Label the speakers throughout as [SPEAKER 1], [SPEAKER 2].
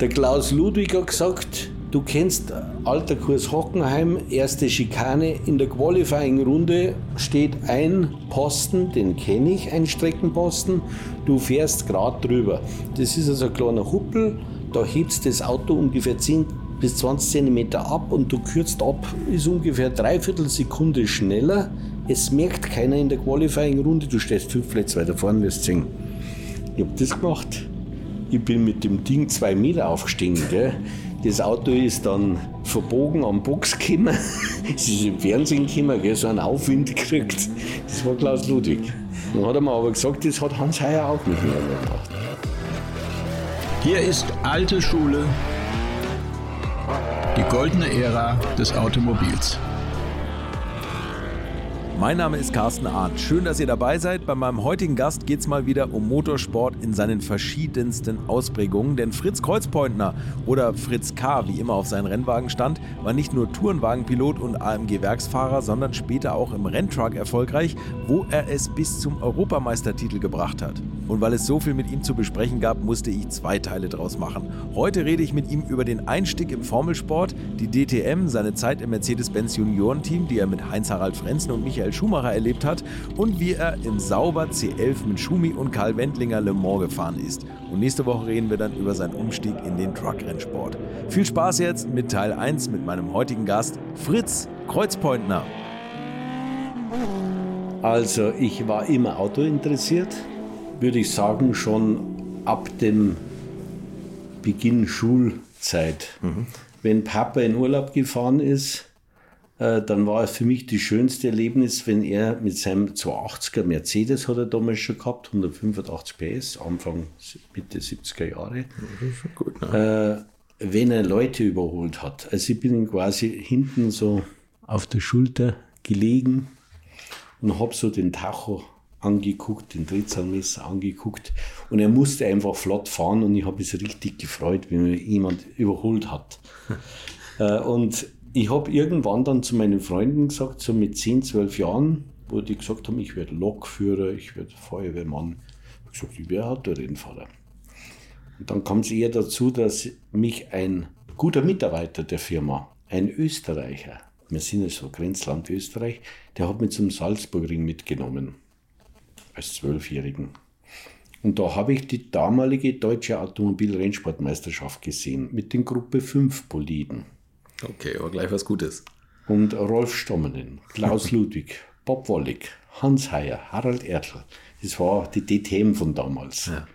[SPEAKER 1] Der Klaus Ludwig hat gesagt, du kennst alter Kurs Hockenheim, erste Schikane. In der Qualifying-Runde steht ein Posten, den kenne ich, ein Streckenposten. Du fährst gerade drüber. Das ist also ein kleiner Huppel, da hebst das Auto ungefähr 10 bis 20 cm ab und du kürzt ab, ist ungefähr dreiviertel Sekunde schneller. Es merkt keiner in der Qualifying-Runde, du stehst fünf Plätze weiter vorne, wirst sehen. Ich habe das gemacht. Ich bin mit dem Ding zwei Meter aufgestiegen. Gell? Das Auto ist dann verbogen am Box gekommen. es ist im Fernsehen gekommen, gell? so einen Aufwind gekriegt. Das war Klaus Ludwig. Dann hat er mir aber gesagt, das hat Hans Heyer auch nicht mehr gemacht.
[SPEAKER 2] Hier ist alte Schule, die goldene Ära des Automobils.
[SPEAKER 3] Mein Name ist Carsten Arndt. Schön, dass ihr dabei seid. Bei meinem heutigen Gast geht es mal wieder um Motorsport in seinen verschiedensten Ausprägungen. Denn Fritz Kreuzpointner oder Fritz K., wie immer auf seinen Rennwagen stand, war nicht nur Tourenwagenpilot und AMG-Werksfahrer, sondern später auch im Renntruck erfolgreich, wo er es bis zum Europameistertitel gebracht hat. Und weil es so viel mit ihm zu besprechen gab, musste ich zwei Teile draus machen. Heute rede ich mit ihm über den Einstieg im Formelsport, die DTM, seine Zeit im Mercedes-Benz Juniorenteam, die er mit Heinz-Harald Frenzen und Michael Schumacher erlebt hat und wie er im Sauber C11 mit Schumi und Karl Wendlinger Le Mans gefahren ist. Und nächste Woche reden wir dann über seinen Umstieg in den Truckrennsport. Viel Spaß jetzt mit Teil 1 mit meinem heutigen Gast Fritz Kreuzpointner.
[SPEAKER 1] Also ich war immer Auto interessiert würde ich sagen, schon ab dem Beginn Schulzeit. Mhm. Wenn Papa in Urlaub gefahren ist, äh, dann war es für mich das schönste Erlebnis, wenn er mit seinem 280er Mercedes hat er damals schon gehabt, 185 PS, Anfang Mitte 70er Jahre. Gut, ne? äh, wenn er Leute überholt hat. Also ich bin quasi hinten so auf der Schulter gelegen und habe so den Tacho angeguckt, den Drehzahlmesser angeguckt und er musste einfach flott fahren und ich habe es richtig gefreut, wenn mir jemand überholt hat. Äh, und ich habe irgendwann dann zu meinen Freunden gesagt, so mit 10, 12 Jahren, wo die gesagt haben, ich werde Lokführer, ich werde Feuerwehrmann. Ich habe gesagt, ich werde Autorennfahrer. Und dann kam es eher dazu, dass mich ein guter Mitarbeiter der Firma, ein Österreicher, wir sind ja so Grenzland Österreich, der hat mich zum Salzburgring mitgenommen als Zwölfjährigen. Und da habe ich die damalige deutsche Automobilrennsportmeisterschaft gesehen mit den Gruppe 5 Boliden.
[SPEAKER 3] Okay, aber gleich was Gutes.
[SPEAKER 1] Und Rolf Stommenen, Klaus Ludwig, Bob Wollig, Hans Heyer, Harald Ertl. Das war die DTM von damals. Ja.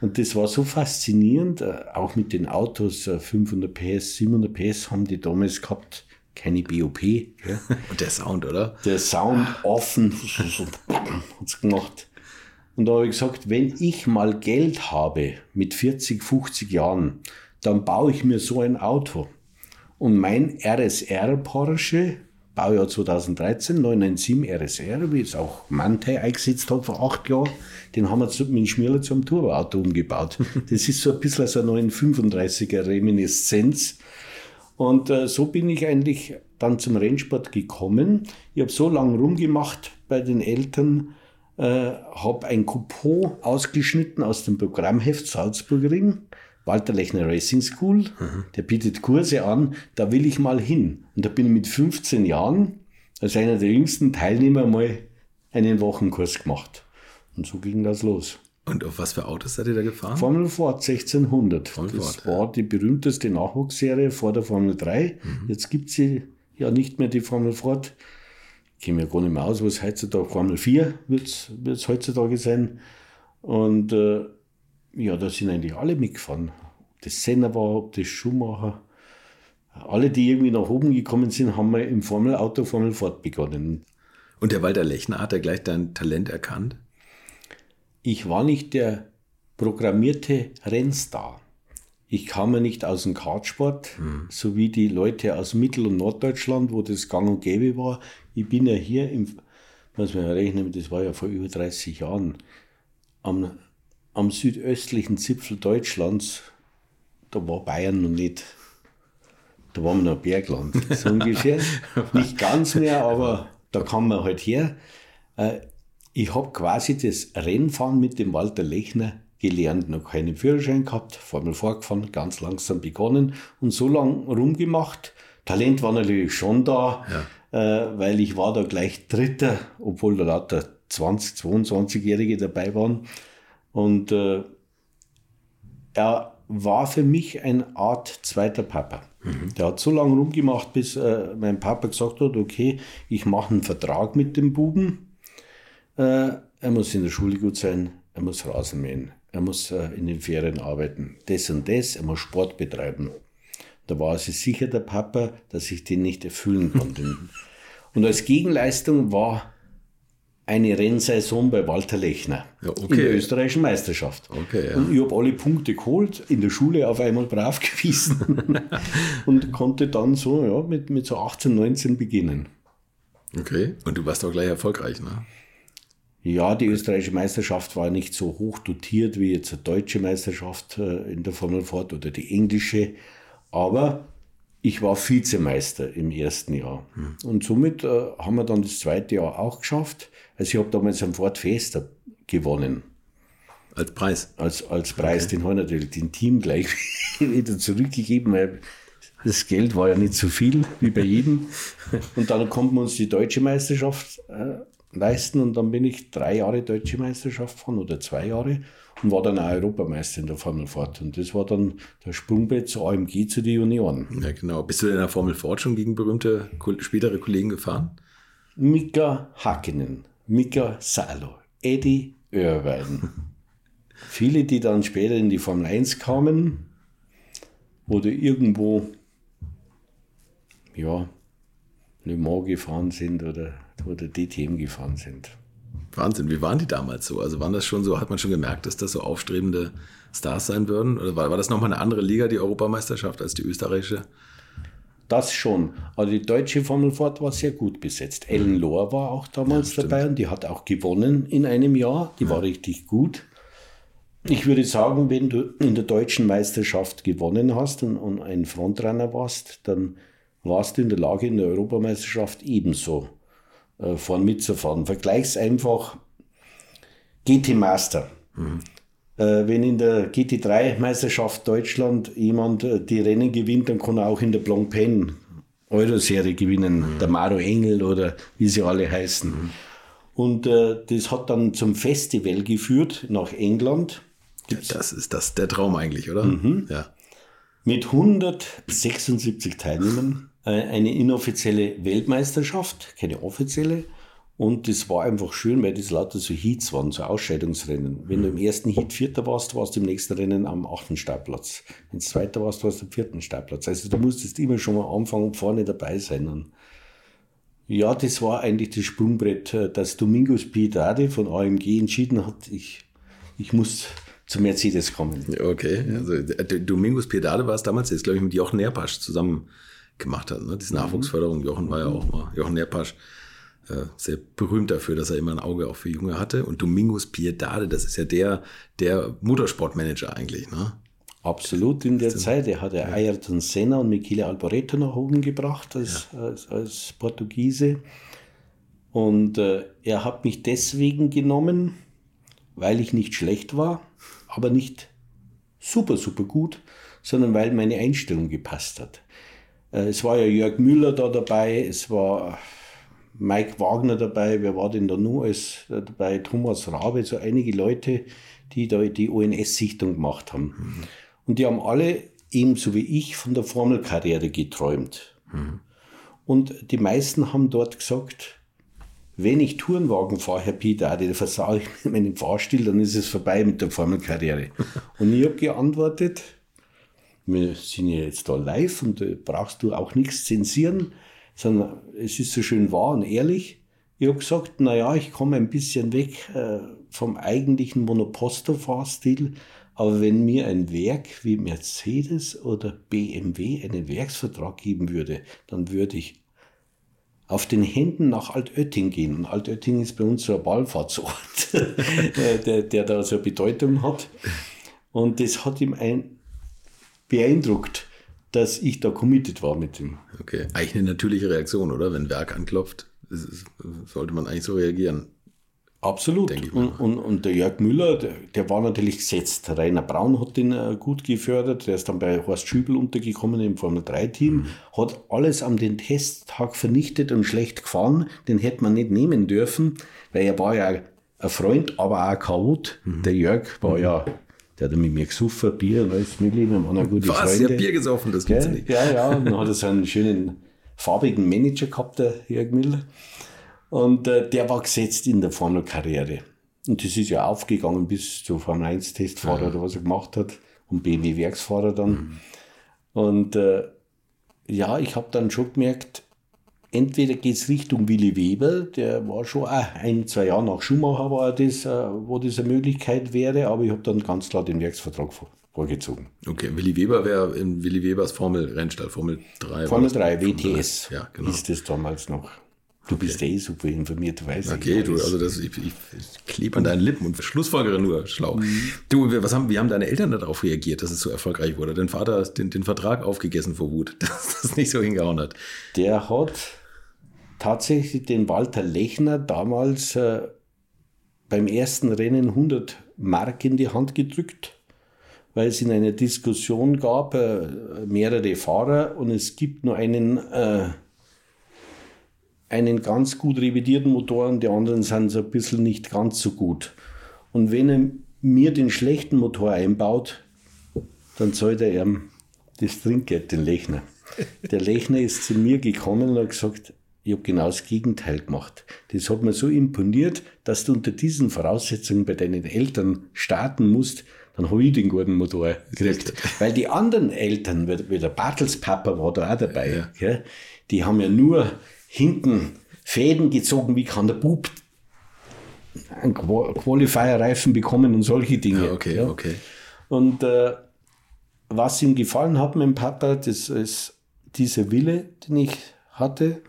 [SPEAKER 1] Und das war so faszinierend, äh, auch mit den Autos, 500 äh, PS, 700 PS haben die damals gehabt keine BOP. Ja.
[SPEAKER 3] Und der Sound, oder?
[SPEAKER 1] Der Sound offen, hat's gemacht. Und da habe ich gesagt, wenn ich mal Geld habe mit 40, 50 Jahren, dann baue ich mir so ein Auto. Und mein RSR Porsche, Baujahr 2013, 997 RSR, wie es auch Mante eingesetzt hat vor acht Jahren, den haben wir mit dem Schmierler zum Turboauto umgebaut. Das ist so ein bisschen so eine 935er Reminiszenz und äh, so bin ich eigentlich dann zum Rennsport gekommen. Ich habe so lange rumgemacht bei den Eltern, äh, habe ein Coupon ausgeschnitten aus dem Programmheft Salzburgring. Walter Lechner Racing School, mhm. der bietet Kurse an, da will ich mal hin. Und da bin ich mit 15 Jahren als einer der jüngsten Teilnehmer mal einen Wochenkurs gemacht. Und so ging das los.
[SPEAKER 3] Und auf was für Autos seid ihr da gefahren?
[SPEAKER 1] Formel Ford 1600. Formel das Ford, war ja. die berühmteste Nachwuchsserie vor der Formel 3. Mhm. Jetzt gibt sie ja nicht mehr die Formel Ford. Ich kenne mir gar nicht mehr aus, was heutzutage Formel 4 wird es heutzutage sein. Und äh, ja, da sind eigentlich alle mitgefahren. Ob das Senna war, ob das Schumacher. Alle, die irgendwie nach oben gekommen sind, haben wir im Formelauto Formel Ford begonnen.
[SPEAKER 3] Und der Walter Lechner hat er gleich dein Talent erkannt?
[SPEAKER 1] Ich war nicht der programmierte Rennstar. Ich kam ja nicht aus dem Kartsport, mhm. so wie die Leute aus Mittel- und Norddeutschland, wo das gang und gäbe war. Ich bin ja hier, im, muss man ja rechnen, das war ja vor über 30 Jahren, am, am südöstlichen Zipfel Deutschlands, da war Bayern noch nicht, da waren wir noch Bergland, so ungefähr. nicht ganz mehr, aber da kam man halt her. Ich habe quasi das Rennfahren mit dem Walter Lechner gelernt, noch keinen Führerschein gehabt, Formel vorgefahren, ganz langsam begonnen und so lang rumgemacht. Talent war natürlich schon da, ja. äh, weil ich war da gleich Dritter, obwohl da lauter 20, 22-Jährige dabei waren. Und äh, er war für mich eine Art zweiter Papa. Mhm. Der hat so lange rumgemacht, bis äh, mein Papa gesagt hat, okay, ich mache einen Vertrag mit dem Buben. Äh, er muss in der Schule gut sein, er muss Rasen mähen, er muss äh, in den Ferien arbeiten, das und das, er muss Sport betreiben. Da war sich sicher der Papa, dass ich den nicht erfüllen konnte. und als Gegenleistung war eine Rennsaison bei Walter Lechner ja, okay. in der österreichischen Meisterschaft. Okay, ja. Und ich habe alle Punkte geholt, in der Schule auf einmal brav gewesen und konnte dann so ja, mit, mit so 18, 19 beginnen.
[SPEAKER 3] Okay, und du warst auch gleich erfolgreich, ne?
[SPEAKER 1] Ja, die österreichische Meisterschaft war nicht so hoch dotiert wie jetzt eine deutsche Meisterschaft äh, in der Formel Ford oder die englische, aber ich war Vizemeister im ersten Jahr. Hm. Und somit äh, haben wir dann das zweite Jahr auch geschafft. Also ich habe damals einen Ford Fiesta gewonnen.
[SPEAKER 3] Als Preis?
[SPEAKER 1] Als, als Preis. Okay. Den haben natürlich den Team gleich wieder zurückgegeben, weil das Geld war ja nicht so viel wie bei jedem. Und dann konnten wir uns die deutsche Meisterschaft äh, leisten und dann bin ich drei Jahre deutsche Meisterschaft gefahren oder zwei Jahre und war dann auch Europameister in der Formel Ford. Und das war dann der Sprungbrett zu AMG zu den Junioren.
[SPEAKER 3] Ja, genau. Bist du in der Formel Ford schon gegen berühmte spätere Kollegen gefahren?
[SPEAKER 1] Mika Hakkinen, Mika Salo, Eddie Irvine. Viele, die dann später in die Formel 1 kamen oder irgendwo, ja, Le Mans gefahren sind oder, oder DTM gefahren sind.
[SPEAKER 3] Wahnsinn, wie waren die damals so? Also waren das schon so, hat man schon gemerkt, dass das so aufstrebende Stars sein würden? Oder war, war das nochmal eine andere Liga, die Europameisterschaft, als die österreichische?
[SPEAKER 1] Das schon. Aber die deutsche Formel Ford war sehr gut besetzt. Mhm. Ellen Lohr war auch damals ja, dabei und die hat auch gewonnen in einem Jahr. Die ja. war richtig gut. Ich würde sagen, wenn du in der deutschen Meisterschaft gewonnen hast und, und ein Frontrunner warst, dann warst du in der Lage, in der Europameisterschaft ebenso äh, vorn mitzufahren. Vergleich's einfach GT Master. Mhm. Äh, wenn in der GT3-Meisterschaft Deutschland jemand äh, die Rennen gewinnt, dann kann er auch in der Blanc Pen Euro-Serie gewinnen. Mhm. Der Maro Engel oder wie sie alle heißen. Mhm. Und äh, das hat dann zum Festival geführt nach England.
[SPEAKER 3] Gibt's das ist das der Traum eigentlich, oder? Mhm.
[SPEAKER 1] Ja. Mit 176 Teilnehmern. Äh, eine inoffizielle Weltmeisterschaft, keine offizielle. Und das war einfach schön, weil das lauter so Heats waren, so Ausscheidungsrennen. Wenn du im ersten Heat Vierter warst, warst du im nächsten Rennen am achten Startplatz. Wenn du Zweiter warst, warst du am vierten Startplatz. Also du musstest immer schon mal anfangen und vorne dabei sein. Und ja, das war eigentlich das Sprungbrett, äh, dass Domingos Piedade von AMG entschieden hat, ich, ich muss zu Mercedes kommen.
[SPEAKER 3] Okay, also Domingos Piedade war es damals, jetzt glaube ich mit Jochen Nerpasch zusammen gemacht hat. Ne? Diese mhm. Nachwuchsförderung, Jochen war ja auch mal, Jochen Nerpasch, äh, sehr berühmt dafür, dass er immer ein Auge auch für Junge hatte. Und Domingos Piedade, das ist ja der, der Motorsportmanager eigentlich. Ne?
[SPEAKER 1] Absolut in der Zeit. Er hat ja Ayrton Senna und Michele Alboreto nach oben gebracht als, ja. als, als, Portugiese. Und äh, er hat mich deswegen genommen, weil ich nicht schlecht war, aber nicht super, super gut, sondern weil meine Einstellung gepasst hat. Äh, es war ja Jörg Müller da dabei, es war Mike Wagner dabei, wer war denn da nur als dabei? Thomas Rabe, so einige Leute, die da die ONS-Sichtung gemacht haben. Mhm. Und die haben alle ebenso wie ich von der Formelkarriere geträumt. Mhm. Und die meisten haben dort gesagt, wenn ich Tourenwagen fahre, Herr Peter, dann versage ich mit meinem Fahrstil, dann ist es vorbei mit der Formelkarriere. Und ich habe geantwortet, wir sind ja jetzt da live und da brauchst du auch nichts zensieren, sondern es ist so schön wahr und ehrlich. Ich habe gesagt, naja, ich komme ein bisschen weg äh, vom eigentlichen Monoposto-Fahrstil, aber wenn mir ein Werk wie Mercedes oder BMW einen Werksvertrag geben würde, dann würde ich auf den Händen nach Altötting gehen. Und Altötting ist bei uns so ein Ballfahrtsort, der, der da so eine Bedeutung hat. Und das hat ihm ein beeindruckt, dass ich da committed war mit ihm.
[SPEAKER 3] Okay, eigentlich eine natürliche Reaktion, oder? Wenn Werk anklopft, sollte man eigentlich so reagieren.
[SPEAKER 1] Absolut. Und, und, und der Jörg Müller, der, der war natürlich gesetzt. Rainer Braun hat den äh, gut gefördert. Der ist dann bei Horst Schübel untergekommen im Formel-3-Team.
[SPEAKER 3] Mhm.
[SPEAKER 1] Hat alles am den Testtag vernichtet und schlecht gefahren. Den hätte man nicht nehmen dürfen, weil er war ja ein Freund, aber auch ein Chaot.
[SPEAKER 3] Mhm.
[SPEAKER 1] Der Jörg war ja, der hat mit mir gesoffen, Bier und alles mögliche. Wir waren auch gute
[SPEAKER 3] Was?
[SPEAKER 1] Freunde.
[SPEAKER 3] Der Bier gesoffen, das gibt's
[SPEAKER 1] Gell?
[SPEAKER 3] nicht.
[SPEAKER 1] Ja, ja, und dann hat er so einen schönen farbigen Manager gehabt, der Jörg Müller. Und äh, der war gesetzt in der Formel-Karriere. Und das ist ja aufgegangen bis zu Formel 1 Testfahrer oder was er gemacht hat und BMW Werksfahrer dann. Und äh, ja, ich habe dann schon gemerkt, entweder geht es Richtung Willi Weber, der war schon auch ein, zwei Jahre nach Schumacher war das, äh, wo das eine Möglichkeit wäre, aber ich habe dann ganz klar den Werksvertrag vor, vorgezogen.
[SPEAKER 3] Okay, Willi Weber wäre in Willi Webers Formel-Rennstall, Formel 3.
[SPEAKER 1] Formel
[SPEAKER 3] war das?
[SPEAKER 1] 3, WTS
[SPEAKER 3] Ja, genau.
[SPEAKER 1] ist das damals noch. Du bist ja eh super informiert, du weißt
[SPEAKER 3] Okay,
[SPEAKER 1] ja
[SPEAKER 3] du,
[SPEAKER 1] alles.
[SPEAKER 3] also das, ich, ich, ich klebe an deinen Lippen und schlussfolgere nur schlau.
[SPEAKER 1] Mhm.
[SPEAKER 3] Du, wir- was haben, wie haben deine Eltern darauf reagiert, dass es so erfolgreich wurde? Dein Vater hat den, den Vertrag aufgegessen vor Wut, dass das nicht so hingehauen hat.
[SPEAKER 1] Der hat tatsächlich den Walter Lechner damals äh, beim ersten Rennen 100 Mark in die Hand gedrückt, weil es in einer Diskussion gab, äh, mehrere Fahrer und es gibt nur einen, äh, einen ganz gut revidierten Motor und die anderen sind so ein bisschen nicht ganz so gut. Und wenn er mir den schlechten Motor einbaut, dann zahlt er ihm das Trinkgeld, den Lechner. Der Lechner ist zu mir gekommen und hat gesagt, ich habe genau das Gegenteil gemacht. Das hat mir so imponiert, dass du unter diesen Voraussetzungen bei deinen Eltern starten musst, dann habe ich den guten Motor gekriegt. Weil die anderen Eltern, wie der Bartels Papa war da auch dabei, gell, die haben ja nur hinten Fäden gezogen, wie kann der Bub einen Qua- Qualifier-Reifen bekommen und solche Dinge.
[SPEAKER 3] Ja, okay,
[SPEAKER 1] ja.
[SPEAKER 3] okay.
[SPEAKER 1] Und äh, was ihm gefallen hat, meinem Papa, das ist dieser Wille, den ich hatte.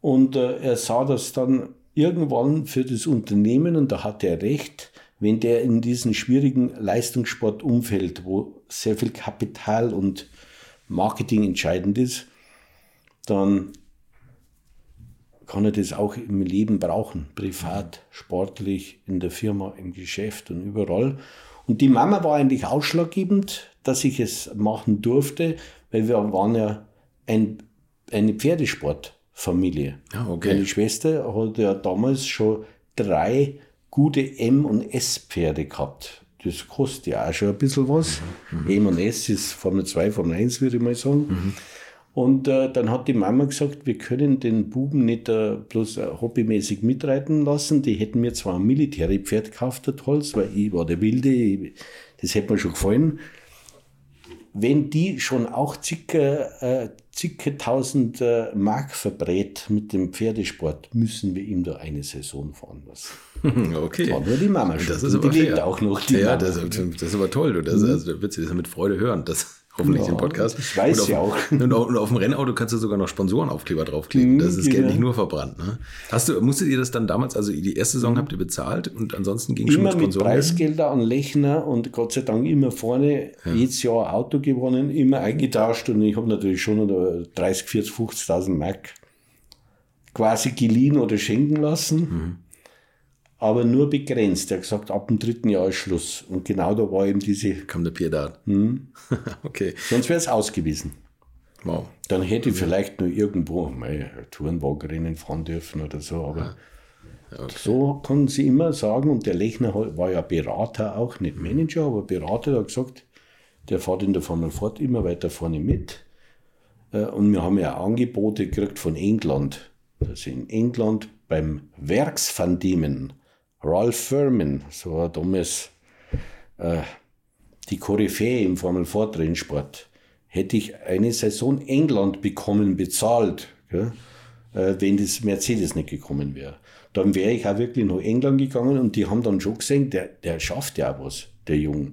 [SPEAKER 1] Und äh, er sah das dann irgendwann für das Unternehmen, und da hat er recht, wenn der in diesem schwierigen Leistungssportumfeld, wo sehr viel Kapital und Marketing entscheidend ist, dann kann er das auch im Leben brauchen, privat, sportlich, in der Firma, im Geschäft und überall. Und die Mama war eigentlich ausschlaggebend, dass ich es machen durfte, weil wir waren ja ein, eine Pferdesportfamilie.
[SPEAKER 3] Ja, okay.
[SPEAKER 1] Meine Schwester hat ja damals schon drei gute M- und S-Pferde gehabt. Das kostet ja auch schon ein bisschen was. M und S ist Formel 2, Formel 1, würde ich mal sagen. Und äh, dann hat die Mama gesagt, wir können den Buben nicht äh, bloß äh, hobbymäßig mitreiten lassen. Die hätten mir zwar ein Militärpferd gekauft, der Holz, weil ich war der Wilde, ich, das hätte mir schon gefallen. Wenn die schon auch zicke, äh, zicke tausend äh, Mark verbrät mit dem Pferdesport, müssen wir ihm da eine Saison fahren lassen.
[SPEAKER 3] Okay.
[SPEAKER 1] War nur die Mama
[SPEAKER 3] Das
[SPEAKER 1] schuld.
[SPEAKER 3] ist aber
[SPEAKER 1] die lebt
[SPEAKER 3] fair.
[SPEAKER 1] auch noch. Die
[SPEAKER 3] ja, das, das ist aber toll. Du. Das, also, da wird sie das mit Freude hören. Das hoffentlich
[SPEAKER 1] Ja,
[SPEAKER 3] im Podcast.
[SPEAKER 1] ich weiß
[SPEAKER 3] und auf,
[SPEAKER 1] ja auch.
[SPEAKER 3] Und auf, und auf dem Rennauto kannst du sogar noch Sponsorenaufkleber draufkleben.
[SPEAKER 1] Mhm,
[SPEAKER 3] Das ist das Geld
[SPEAKER 1] genau.
[SPEAKER 3] nicht nur verbrannt. Ne? Hast du, musstet ihr das dann damals, also die erste Saison habt ihr bezahlt und ansonsten ging schon
[SPEAKER 1] immer
[SPEAKER 3] mit
[SPEAKER 1] mit
[SPEAKER 3] Sponsoren?
[SPEAKER 1] Preisgelder an Lechner und Gott sei Dank immer vorne, jedes Jahr Auto gewonnen, immer eingetauscht und ich habe natürlich schon noch 30, 40, 50.000 Mark quasi geliehen oder schenken lassen, aber nur begrenzt. Er hat gesagt, ab dem dritten Jahr ist Schluss und genau da war eben diese,
[SPEAKER 3] Kam der Pierdat.
[SPEAKER 1] Mhm.
[SPEAKER 3] okay.
[SPEAKER 1] sonst wäre es ausgewiesen.
[SPEAKER 3] Wow.
[SPEAKER 1] Dann hätte ich vielleicht nur irgendwo mal Tourenwagenrennen fahren dürfen oder so, aber so kann sie immer sagen, und der Lechner war ja Berater auch, nicht Manager, aber Berater, der hat gesagt, der fährt in der Formel Ford immer weiter vorne mit. Äh, Und wir haben ja Angebote gekriegt von England. dass in England beim Werksvan Diemen, Ralph Furman, so war damals äh, die Koryphäe im Formel Ford Rennsport, hätte ich eine Saison England bekommen, bezahlt, gell, äh, wenn das Mercedes nicht gekommen wäre. Dann wäre ich auch wirklich nach England gegangen und die haben dann schon gesehen, der, der schafft ja auch was, der Junge.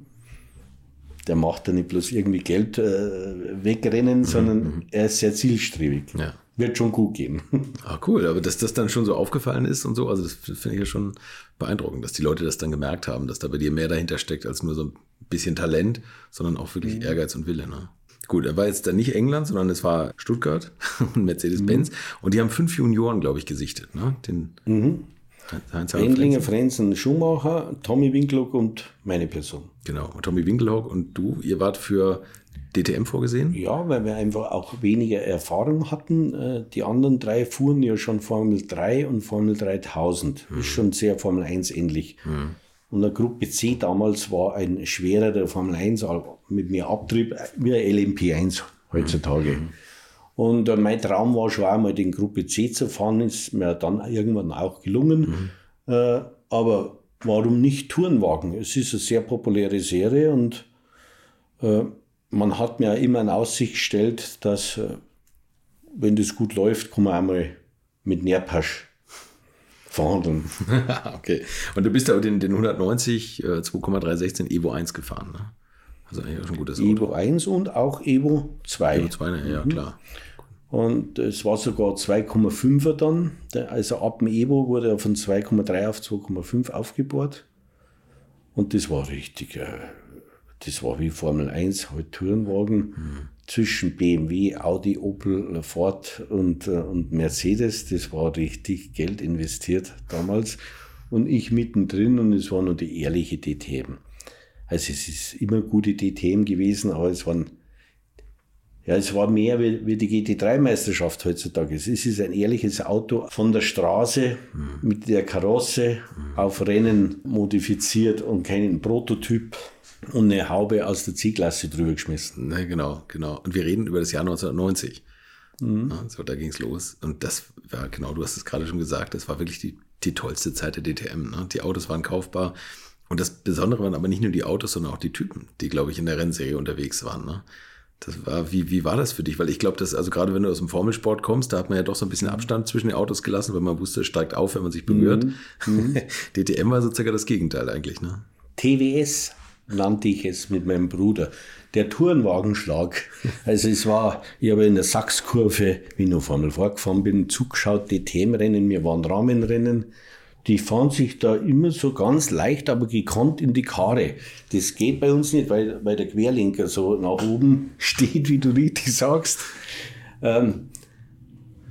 [SPEAKER 1] Der macht da nicht bloß irgendwie Geld äh, wegrennen, sondern er ist sehr zielstrebig.
[SPEAKER 3] Ja.
[SPEAKER 1] Wird schon gut gehen.
[SPEAKER 3] Ah, cool, aber dass das dann schon so aufgefallen ist und so, also das finde ich ja schon beeindruckend, dass die Leute das dann gemerkt haben, dass da bei dir mehr dahinter steckt als nur so ein bisschen Talent, sondern auch wirklich Ehrgeiz und Wille. Ne? Gut, er war jetzt dann nicht England, sondern es war Stuttgart und Mercedes-Benz und die haben fünf Junioren, glaube ich, gesichtet. Ne? Den,
[SPEAKER 1] Wendlinger, Frenzen, Schumacher, Tommy Winkelhock und meine Person.
[SPEAKER 3] Genau, und Tommy Winkelhock und du, ihr wart für DTM vorgesehen?
[SPEAKER 1] Ja, weil wir einfach auch weniger Erfahrung hatten. Äh, die anderen drei fuhren ja schon Formel 3 und Formel 3000. Mhm. Ist schon sehr Formel 1 ähnlich. Mhm. Und der Gruppe C damals war ein schwererer Formel 1 mit mehr Abtrieb wie ein LMP1 heutzutage. Mhm. Und äh, mein Traum war schon einmal den Gruppe C zu fahren, ist mir dann irgendwann auch gelungen. Mhm. Äh, aber warum nicht Tourenwagen? Es ist eine sehr populäre Serie und man hat mir immer in Aussicht gestellt, dass, äh, wenn das gut läuft, kann man einmal mit Nerpasch verhandeln.
[SPEAKER 3] okay. Und du bist ja den, den 190 äh, 2,316 Evo 1 gefahren, ne?
[SPEAKER 1] Also eigentlich auch ein gutes Auto. Evo 1 und auch Evo 2.
[SPEAKER 3] Evo 2, ne? ja, mhm. klar.
[SPEAKER 1] Und es war sogar 2,5er dann. Also ab dem Evo wurde er von 2,3 auf 2,5 aufgebohrt. Und das war richtig, äh, das war wie Formel 1, halt Tourenwagen mhm. zwischen BMW, Audi, Opel, Ford und, äh, und Mercedes. Das war richtig Geld investiert damals. Und ich mittendrin und es war nur die ehrliche DTM. Also es ist immer gute DTM gewesen, aber es waren ja, es war mehr wie, wie die GT3-Meisterschaft heutzutage. Es ist ein ehrliches Auto von der Straße mhm. mit der Karosse auf Rennen modifiziert und keinen Prototyp und eine Haube aus der C-Klasse drüber geschmissen.
[SPEAKER 3] Ne, genau, genau. Und wir reden über das Jahr 1990. Mhm. Ja, so, da ging es los. Und das war, genau, du hast es gerade schon gesagt, das war wirklich die, die tollste Zeit der DTM. Ne? Die Autos waren kaufbar. Und das Besondere waren aber nicht nur die Autos, sondern auch die Typen, die, glaube ich, in der Rennserie unterwegs waren. Ne? Das war, wie, wie war das für dich? Weil ich glaube, dass, also gerade wenn du aus dem Formelsport kommst, da hat man ja doch so ein bisschen Abstand zwischen den Autos gelassen, weil man wusste, es steigt auf, wenn man sich berührt. Mhm. DTM war so circa das Gegenteil eigentlich, ne?
[SPEAKER 1] TWS nannte ich es mit meinem Bruder. Der Tourenwagenschlag. Also es war, ich habe in der Sachskurve, wie ich noch Formel vorgefahren bin, zugeschaut, DTM-Rennen, wir waren Rahmenrennen die fahren sich da immer so ganz leicht, aber gekonnt in die Karre. Das geht bei uns nicht, weil, weil der Querlenker so nach oben steht, wie du richtig sagst. Ähm,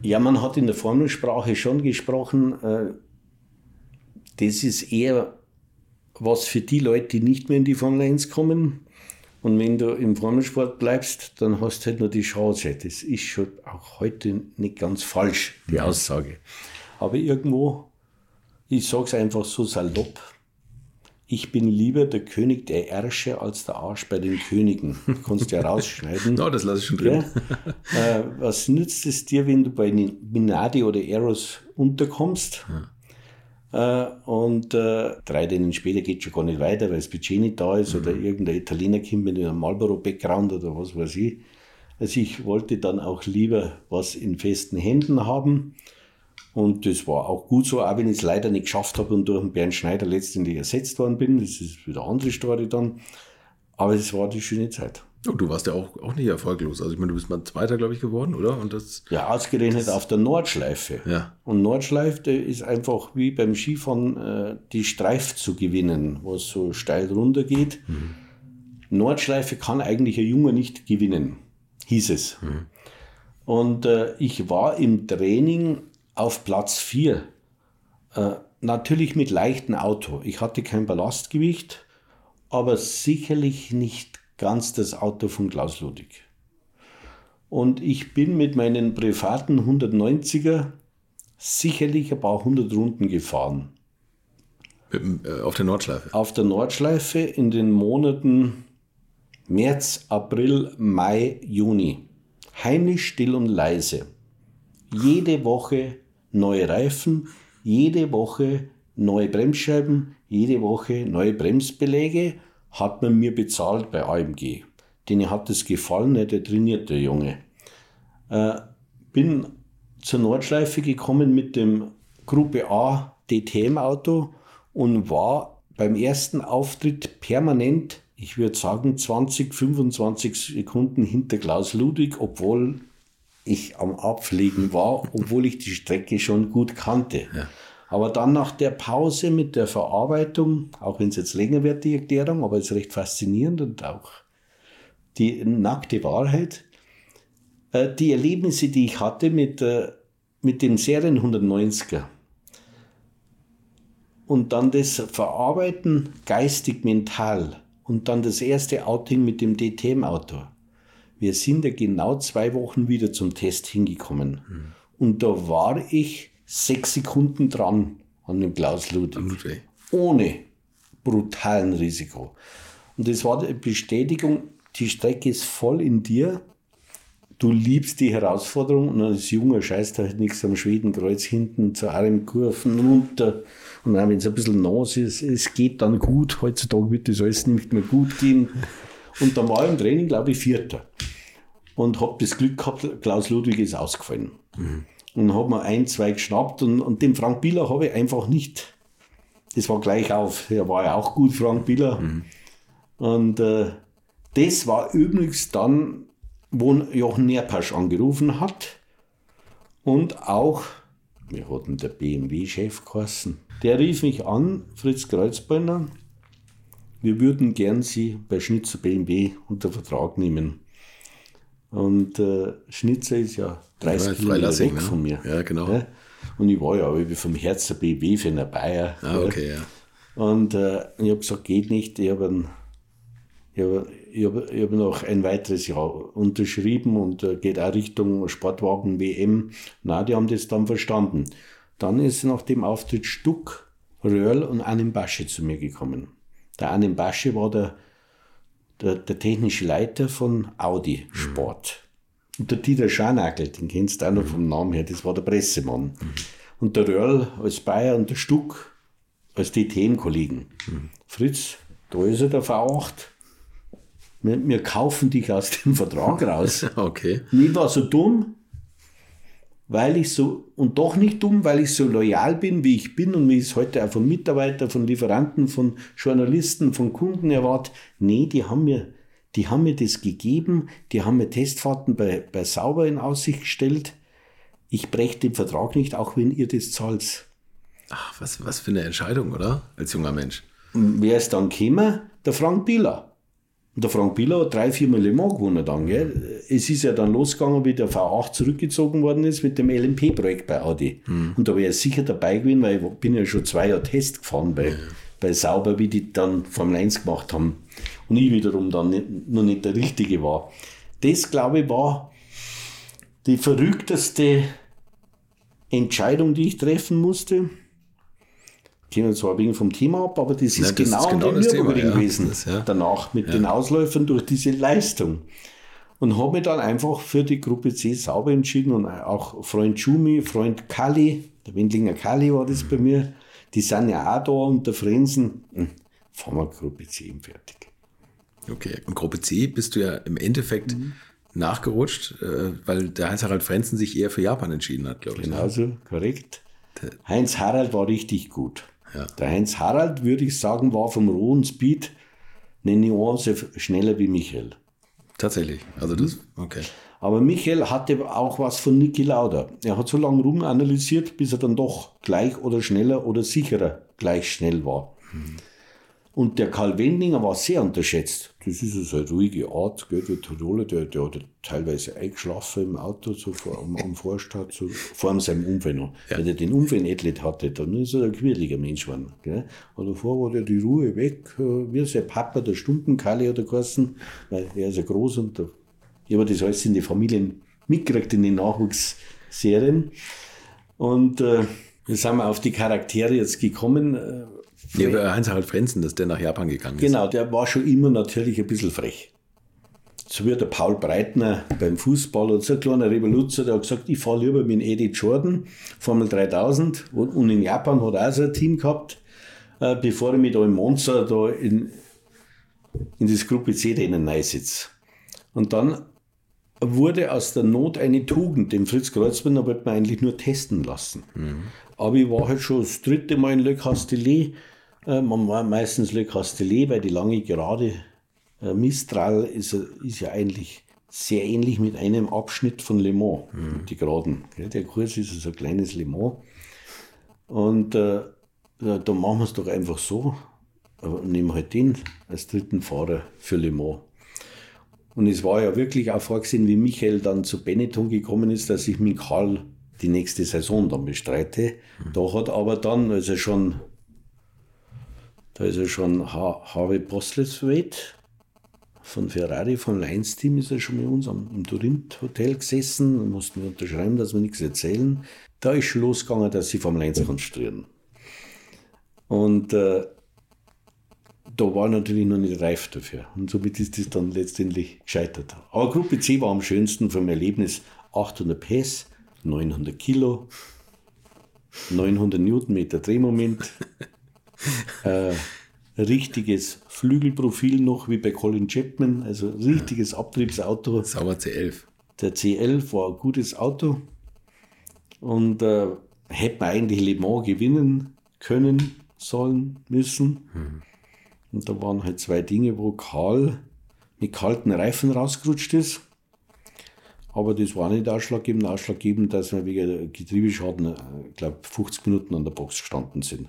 [SPEAKER 1] ja, man hat in der Formelsprache schon gesprochen, äh, das ist eher was für die Leute, die nicht mehr in die Formel 1 kommen. Und wenn du im Formelsport bleibst, dann hast du halt nur die Chance. Das ist schon auch heute nicht ganz falsch, die Aussage. Aber irgendwo ich sage es einfach so salopp. Ich bin lieber der König der Ärsche als der Arsch bei den Königen. Du kannst ja rausschneiden.
[SPEAKER 3] no, das lasse ich schon drin.
[SPEAKER 1] Ja? Äh, was nützt es dir, wenn du bei Minardi oder Eros unterkommst? Ja. Äh, und äh, drei Denen später geht schon gar nicht weiter, weil das Budget nicht da ist mhm. oder irgendein Italiener kommt mit einem Marlboro-Background oder was weiß ich. Also ich wollte dann auch lieber was in festen Händen haben und das war auch gut so, auch wenn ich es leider nicht geschafft habe und durch den Bernd Schneider letztendlich ersetzt worden bin. Das ist wieder eine andere Story dann. Aber es war die schöne Zeit.
[SPEAKER 3] Und du warst ja auch, auch nicht erfolglos. Also ich meine, du bist mal Zweiter, glaube ich, geworden, oder? Und das,
[SPEAKER 1] ja, ausgerechnet das, auf der Nordschleife.
[SPEAKER 3] Ja.
[SPEAKER 1] Und Nordschleife ist einfach wie beim Skifahren äh, die Streif zu gewinnen, wo es so steil runter geht. Mhm. Nordschleife kann eigentlich ein Junge nicht gewinnen, hieß es. Mhm. Und äh, ich war im Training auf Platz 4. Äh, natürlich mit leichtem Auto. Ich hatte kein Ballastgewicht, aber sicherlich nicht ganz das Auto von Klaus Ludwig. Und ich bin mit meinen privaten 190er sicherlich ein paar hundert Runden gefahren.
[SPEAKER 3] Äh, auf der Nordschleife?
[SPEAKER 1] Auf der Nordschleife in den Monaten März, April, Mai, Juni. Heimlich, still und leise. Jede Woche neue Reifen, jede Woche neue Bremsscheiben, jede Woche neue Bremsbeläge hat man mir bezahlt bei AMG. Denen hat es gefallen, der trainiert, der Junge. Äh, bin zur Nordschleife gekommen mit dem Gruppe A DTM-Auto und war beim ersten Auftritt permanent, ich würde sagen, 20, 25 Sekunden hinter Klaus Ludwig, obwohl ich am Abfliegen war, obwohl ich die Strecke schon gut kannte. Ja. Aber dann nach der Pause mit der Verarbeitung, auch wenn es jetzt länger wird, die Erklärung, aber es ist recht faszinierend und auch die nackte Wahrheit, äh, die Erlebnisse, die ich hatte mit, äh, mit dem Serien 190er, und dann das Verarbeiten geistig, mental und dann das erste Outing mit dem DTM-Auto. Wir sind ja genau zwei Wochen wieder zum Test hingekommen. Mhm. Und da war ich sechs Sekunden dran an dem Klaus Ludwig. Ludwig. Ohne brutalen Risiko. Und das war die Bestätigung, die Strecke ist voll in dir. Du liebst die Herausforderung und als junger Scheiß da halt nichts am Schwedenkreuz hinten zu einem Kurven runter. Und dann, wenn es ein bisschen nass ist, es geht dann gut. Heutzutage wird das alles nicht mehr gut gehen. Und dann war ich im Training, glaube ich, Vierter. Und habe das Glück gehabt, Klaus Ludwig ist ausgefallen. Mhm. Und habe mir ein, zwei geschnappt und, und den Frank Biller habe ich einfach nicht. Das war gleich auf. Er war ja auch gut, Frank Biller. Mhm. Und äh, das war übrigens dann, wo Jochen Nerpasch angerufen hat und auch, wir hatten der BMW-Chef geheißen, der rief mich an, Fritz Kreuzbeiner, wir würden gern Sie bei Schnitzer BMW unter Vertrag nehmen. Und äh, Schnitzer ist ja 30 ja, Kilometer weg ne? von mir.
[SPEAKER 3] Ja, genau. Ja?
[SPEAKER 1] Und ich war ja vom Herz der BMW-Fan, der Bayer.
[SPEAKER 3] Ah, okay, ja.
[SPEAKER 1] Und äh, ich habe gesagt, geht nicht. Ich habe habe, ich habe noch ein weiteres Jahr unterschrieben und äh, geht auch Richtung Sportwagen WM. Na, die haben das dann verstanden. Dann ist nach dem Auftritt Stuck, Röhrl und Anim Basche zu mir gekommen. Der Anim Basche war der, der, der, technische Leiter von Audi Sport. Mhm. Und der Dieter Scharnagel, den kennst du auch noch mhm. vom Namen her, das war der Pressemann. Mhm. Und der Röhrl als Bayer und der Stuck als DTM-Kollegen. Mhm. Fritz, da ist er der V8 wir, wir kaufen dich aus dem Vertrag raus.
[SPEAKER 3] okay.
[SPEAKER 1] Und ich war so dumm, weil ich so, und doch nicht dumm, weil ich so loyal bin, wie ich bin und wie ich es heute auch von Mitarbeitern, von Lieferanten, von Journalisten, von Kunden erwarte. Nee, die haben mir, die haben mir das gegeben, die haben mir Testfahrten bei, bei Sauber in Aussicht gestellt. Ich breche den Vertrag nicht, auch wenn ihr das zahlt.
[SPEAKER 3] Ach, was, was für eine Entscheidung, oder? Als junger Mensch.
[SPEAKER 1] Und wer ist dann gekommen? Der Frank Bieler. Und der Frank Biller hat drei, vier Mal Le Mans gewonnen dann. Gell? Es ist ja dann losgegangen, wie der V8 zurückgezogen worden ist mit dem LMP-Projekt bei Audi. Mhm. Und da wäre ich sicher dabei gewesen, weil ich bin ja schon zwei Jahre Test gefahren bei, ja. bei Sauber, wie die dann Formel 1 gemacht haben. Und ich wiederum dann nicht, noch nicht der Richtige war. Das, glaube ich, war die verrückteste Entscheidung, die ich treffen musste gehen zwar ein wenig vom Thema ab, aber das ist Nein, das genau, ist genau an den Nürburgring gewesen. Das, ja. Danach mit ja. den Ausläufern durch diese Leistung. Und habe mich dann einfach für die Gruppe C sauber entschieden und auch Freund Schumi, Freund Kalli, der Wendlinger Kalli war das mhm. bei mir, die sind ja auch da und der Frenzen. Hm, fahren wir Gruppe C fertig.
[SPEAKER 3] Okay, und Gruppe C bist du ja im Endeffekt mhm. nachgerutscht, äh, weil der Heinz-Harald Frenzen sich eher für Japan entschieden hat, glaube
[SPEAKER 1] ich. Ne? Genauso, korrekt. Heinz Harald war richtig gut. Ja. Der Heinz Harald, würde ich sagen, war vom rohen Speed eine Nuance schneller wie Michael.
[SPEAKER 3] Tatsächlich. Also das, okay.
[SPEAKER 1] Aber Michael hatte auch was von Niki Lauda. Er hat so lange rumanalysiert, bis er dann doch gleich oder schneller oder sicherer gleich schnell war. Mhm. Und der Karl Wendinger war sehr unterschätzt. Das ist also eine ruhige Art, gell? der Tiroler, der, der hat teilweise eingeschlafen im Auto so vor, am, am Vorstart, so, vor seinem Unfall noch. Ja. Wenn er den Unfall nicht hatte, dann ist er ein quirliger Mensch geworden. Gell? Aber davor war der die Ruhe weg, äh, wie sein Papa, der Stumpenkalle hat er geheißen, weil er ist ja groß und der, ich habe das alles in die Familien mitgekriegt, in den Nachwuchsserien. Und äh, wir sind auf die Charaktere jetzt gekommen.
[SPEAKER 3] Ja, aber Heinz-Harald Frenzen, dass der nach Japan gegangen ist.
[SPEAKER 1] Genau, der war schon immer natürlich ein bisschen frech. So wie der Paul Breitner beim Fußball und so ein kleiner Revoluzer, der hat gesagt, ich fahre lieber mit Eddie Jordan, Formel 3000 und in Japan hat er auch so ein Team gehabt, äh, bevor ich mich da im Monza da in, in das Gruppe C-Rennen sitze. Und dann wurde aus der Not eine Tugend. Den Fritz Kreuzmann wollte man eigentlich nur testen lassen. Mhm. Aber ich war halt schon das dritte Mal in Le Castellet man war meistens Le Castellet, weil die lange Gerade äh, Mistral ist, ist ja eigentlich sehr ähnlich mit einem Abschnitt von Le Mans, mhm. die Geraden. Der Kurs ist so ein kleines Le Mans. Und äh, da machen wir es doch einfach so. Nehmen halt den als dritten Fahrer für Le Mans. Und es war ja wirklich auch vorgesehen, wie Michael dann zu Benetton gekommen ist, dass ich mit Karl die nächste Saison dann bestreite. Mhm. Da hat aber dann, also schon Da ist er schon Harvey Postlethwaite von Ferrari, vom Lions-Team, ist er schon mit uns am, im Turint-Hotel gesessen. Da mussten wir unterschreiben, dass wir nichts erzählen. Da ist schon losgegangen, dass sie vom Lions konstruieren. Und äh, da war natürlich noch nicht reif dafür. Und somit ist das dann letztendlich gescheitert. Aber Gruppe C war am schönsten vom Erlebnis 800 PS, 900 Kilo, 900 Newtonmeter Drehmoment, äh, richtiges Flügelprofil noch wie bei Colin Chapman, also richtiges Abtriebsauto.
[SPEAKER 3] Sauber C11.
[SPEAKER 1] Der C11 war ein gutes Auto und äh, hätte man eigentlich Le Mans gewinnen können, sollen, müssen. Mhm. Und da waren halt zwei Dinge, wo Karl mit kalten Reifen rausgerutscht ist. Aber das war nicht ausschlaggebend. Ausschlaggebend, dass wir wegen Getriebeschaden, ich äh, glaube, 50 Minuten an der Box gestanden sind.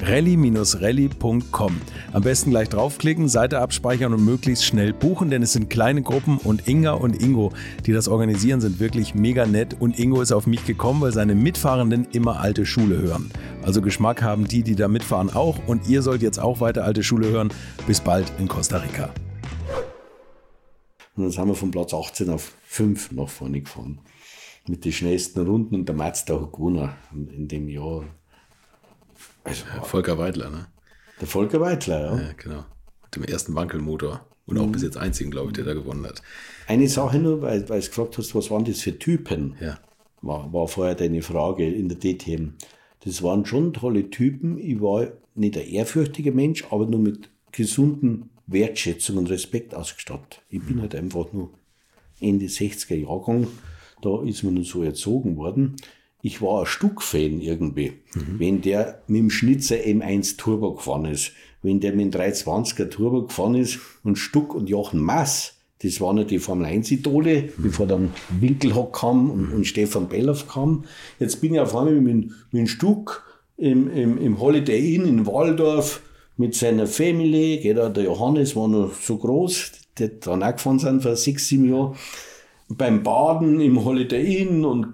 [SPEAKER 3] rally-rally.com. Am besten gleich draufklicken, Seite abspeichern und möglichst schnell buchen, denn es sind kleine Gruppen und Inga und Ingo, die das organisieren, sind wirklich mega nett und Ingo ist auf mich gekommen, weil seine Mitfahrenden immer alte Schule hören. Also Geschmack haben die, die da mitfahren auch und ihr sollt jetzt auch weiter alte Schule hören. Bis bald in Costa Rica.
[SPEAKER 1] Und dann sind wir von Platz 18 auf 5 nach vorne gefahren. Mit den schnellsten Runden und der Mazda hat gewonnen in dem Jahr.
[SPEAKER 3] Also, Volker Weidler, ne?
[SPEAKER 1] Der Volker Weidler, ja.
[SPEAKER 3] ja genau. Mit dem ersten Wankelmotor. Und auch mhm. bis jetzt einzigen, glaube ich, der da gewonnen hat.
[SPEAKER 1] Eine Sache nur, weil, weil du gefragt hast, was waren das für Typen?
[SPEAKER 3] Ja.
[SPEAKER 1] War, war vorher deine Frage in der DTM. Das waren schon tolle Typen. Ich war nicht ein ehrfürchtiger Mensch, aber nur mit gesunden Wertschätzung und Respekt ausgestattet. Ich bin halt einfach nur Ende 60er Jahrgang. Da ist man nur so erzogen worden ich war ein Stuck-Fan irgendwie. Mhm. Wenn der mit dem Schnitzer M1 Turbo gefahren ist, wenn der mit dem 320er Turbo gefahren ist und Stuck und Jochen Mass, das waren ja die Formel 1 Idole, mhm. bevor dann Winkelhock kam und, und Stefan Belloff kam. Jetzt bin ich auf einmal mit, mit dem Stuck im, im, im Holiday Inn in Waldorf mit seiner Family, geht der Johannes war noch so groß, der dann auch gefahren sind vor sechs, sieben Jahren, beim Baden im Holiday Inn und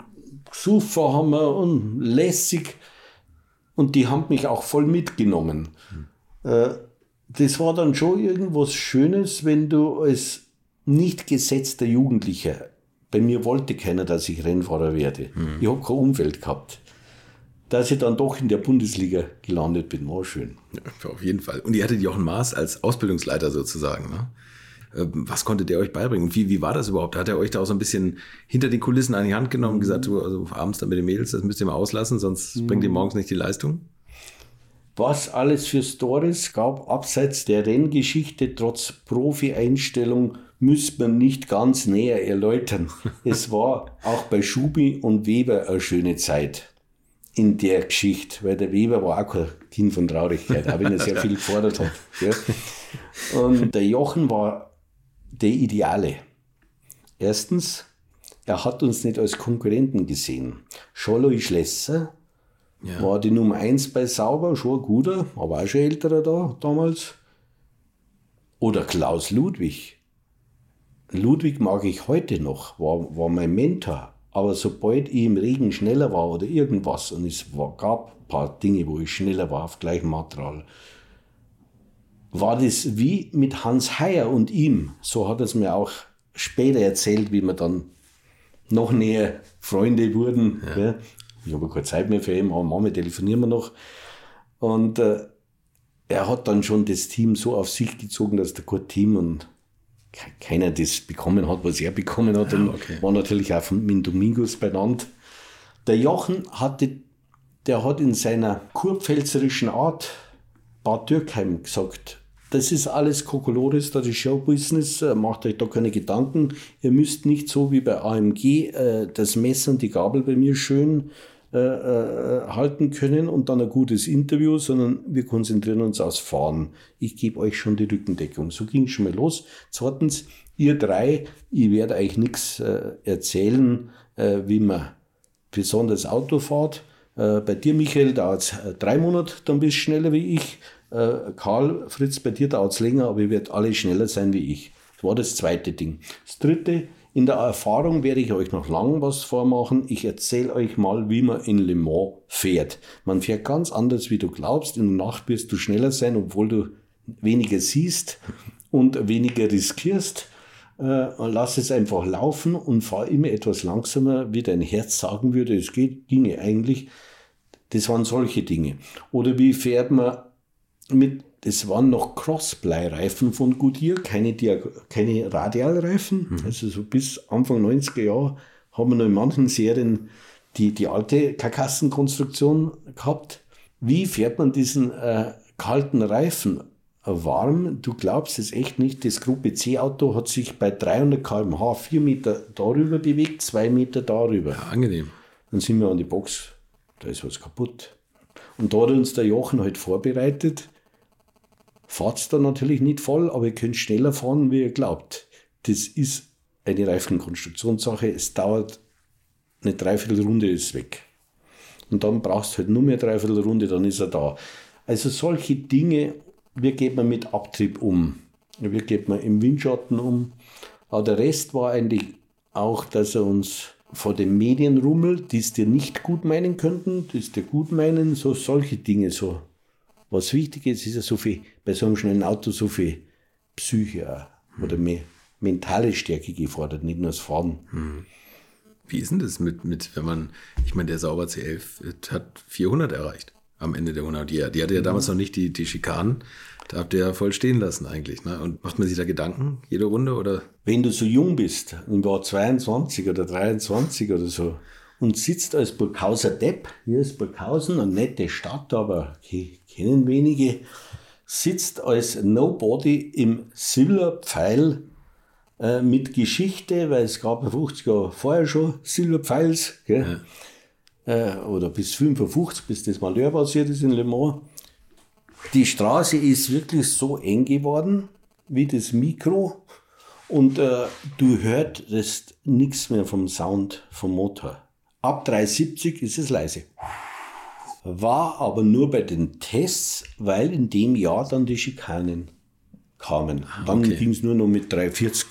[SPEAKER 1] haben wir und lässig. Und die haben mich auch voll mitgenommen. Mhm. Das war dann schon irgendwas Schönes, wenn du als nicht gesetzter Jugendlicher, bei mir wollte keiner, dass ich Rennfahrer werde. Mhm. Ich habe kein Umfeld gehabt. Dass ich dann doch in der Bundesliga gelandet bin, war schön.
[SPEAKER 3] Ja, auf jeden Fall. Und ihr hattet Jochen Maas als Ausbildungsleiter sozusagen. Ne? Ähm, was konnte der euch beibringen? Und wie, wie war das überhaupt? Hat er euch da auch so ein bisschen hinter den Kulissen an die Hand genommen und gesagt, du, also abends dann mit den Mädels, das müsst ihr mal auslassen, sonst mhm. bringt ihr morgens nicht die Leistung?
[SPEAKER 1] Was alles für Stories gab, abseits der Renngeschichte, trotz Profi-Einstellung, müsste man nicht ganz näher erläutern. es war auch bei Schubi und Weber eine schöne Zeit. in der Geschichte, weil der Weber war auch kein Kind von Traurigkeit, auch wenn er sehr viel gefordert hat. Ja. Und der Jochen war der Ideale. Erstens, er hat uns nicht als Konkurrenten gesehen. Scholloy Schlesser ja. war die Nummer eins bei Sauber, schon ein guter, aber auch schon älterer da damals. Oder Klaus Ludwig. Ludwig mag ich heute noch, war, war mein Mentor. Aber sobald ich im Regen schneller war oder irgendwas, und es war, gab ein paar Dinge, wo ich schneller war auf gleichem Material, war das wie mit Hans Heyer und ihm. So hat er es mir auch später erzählt, wie wir dann noch näher Freunde wurden. Ja. Ja. Ich habe keine Zeit mehr für ihn, aber manchmal telefonieren wir noch. Und äh, er hat dann schon das Team so auf sich gezogen, dass der gute Team und keiner das bekommen hat, was er bekommen hat. Und okay. war natürlich auch von, mit Domingos benannt. Der Jochen hatte, der hat in seiner kurpfälzerischen Art Bad Dürkheim gesagt, das ist alles Kokolores, das ist Showbusiness, äh, macht euch da keine Gedanken. Ihr müsst nicht so wie bei AMG äh, das Messer und die Gabel bei mir schön äh, äh, halten können und dann ein gutes Interview, sondern wir konzentrieren uns aufs Fahren. Ich gebe euch schon die Rückendeckung. So ging es schon mal los. Zweitens, ihr drei, ich werde euch nichts äh, erzählen, äh, wie man besonders Auto fährt. Äh, bei dir, Michael, dauert es drei Monate, dann bist du schneller wie ich. Karl, Fritz, bei dir dauert es länger, aber ihr werdet alle schneller sein wie ich. Das war das zweite Ding. Das dritte, in der Erfahrung werde ich euch noch lang was vormachen. Ich erzähle euch mal, wie man in Le Mans fährt. Man fährt ganz anders, wie du glaubst. In der Nacht wirst du schneller sein, obwohl du weniger siehst und weniger riskierst. Äh, lass es einfach laufen und fahr immer etwas langsamer, wie dein Herz sagen würde, es geht, ginge eigentlich. Das waren solche Dinge. Oder wie fährt man mit das waren noch Crossblei-Reifen von Goodyear, keine, keine Radialreifen. Mhm. Also so bis Anfang 90er Jahre haben wir noch in manchen Serien die, die alte Karkassenkonstruktion gehabt. Wie fährt man diesen äh, kalten Reifen warm? Du glaubst es echt nicht. Das Gruppe C-Auto hat sich bei 300 km/h vier Meter darüber bewegt, zwei Meter darüber.
[SPEAKER 3] Ja, angenehm.
[SPEAKER 1] Dann sind wir an die Box, da ist was kaputt. Und da hat uns der Jochen halt vorbereitet fahrt es dann natürlich nicht voll, aber ihr könnt schneller fahren, wie ihr glaubt. Das ist eine Reifenkonstruktionssache. Es dauert eine Dreiviertelrunde, ist weg. Und dann brauchst du halt nur mehr Dreiviertelrunde, dann ist er da. Also solche Dinge, wie geht man mit Abtrieb um? Wie geht man im Windschatten um? Aber der Rest war eigentlich auch, dass er uns vor den Medien rummelt, die es dir nicht gut meinen könnten, die es dir gut meinen, so solche Dinge, so was wichtig ist, ist ja so viel, bei so einem schnellen Auto so viel Psyche oder mehr mentale Stärke gefordert, nicht nur das Fahren. Hm.
[SPEAKER 3] Wie ist denn das mit, mit wenn man, ich meine, der Sauber C11 hat 400 erreicht am Ende der 100 Jahre. Die hatte ja damals noch nicht die, die Schikanen. Da habt ihr ja voll stehen lassen eigentlich. Ne? Und macht man sich da Gedanken jede Runde? oder?
[SPEAKER 1] Wenn du so jung bist, im Jahr 22 oder 23 oder so, und sitzt als Burghauser Depp, hier ist Burghausen, eine nette Stadt, aber kennen wenige, sitzt als Nobody im Silberpfeil äh, mit Geschichte, weil es gab 50 Jahre vorher schon Silberpfeils, gell? Ja. Äh, oder bis 55, bis das Malheur passiert ist in Le Mans. Die Straße ist wirklich so eng geworden wie das Mikro und äh, du hörst nichts mehr vom Sound vom Motor. Ab 370 ist es leise. War aber nur bei den Tests, weil in dem Jahr dann die Schikanen kamen. Ah, dann okay. ging es nur noch mit 340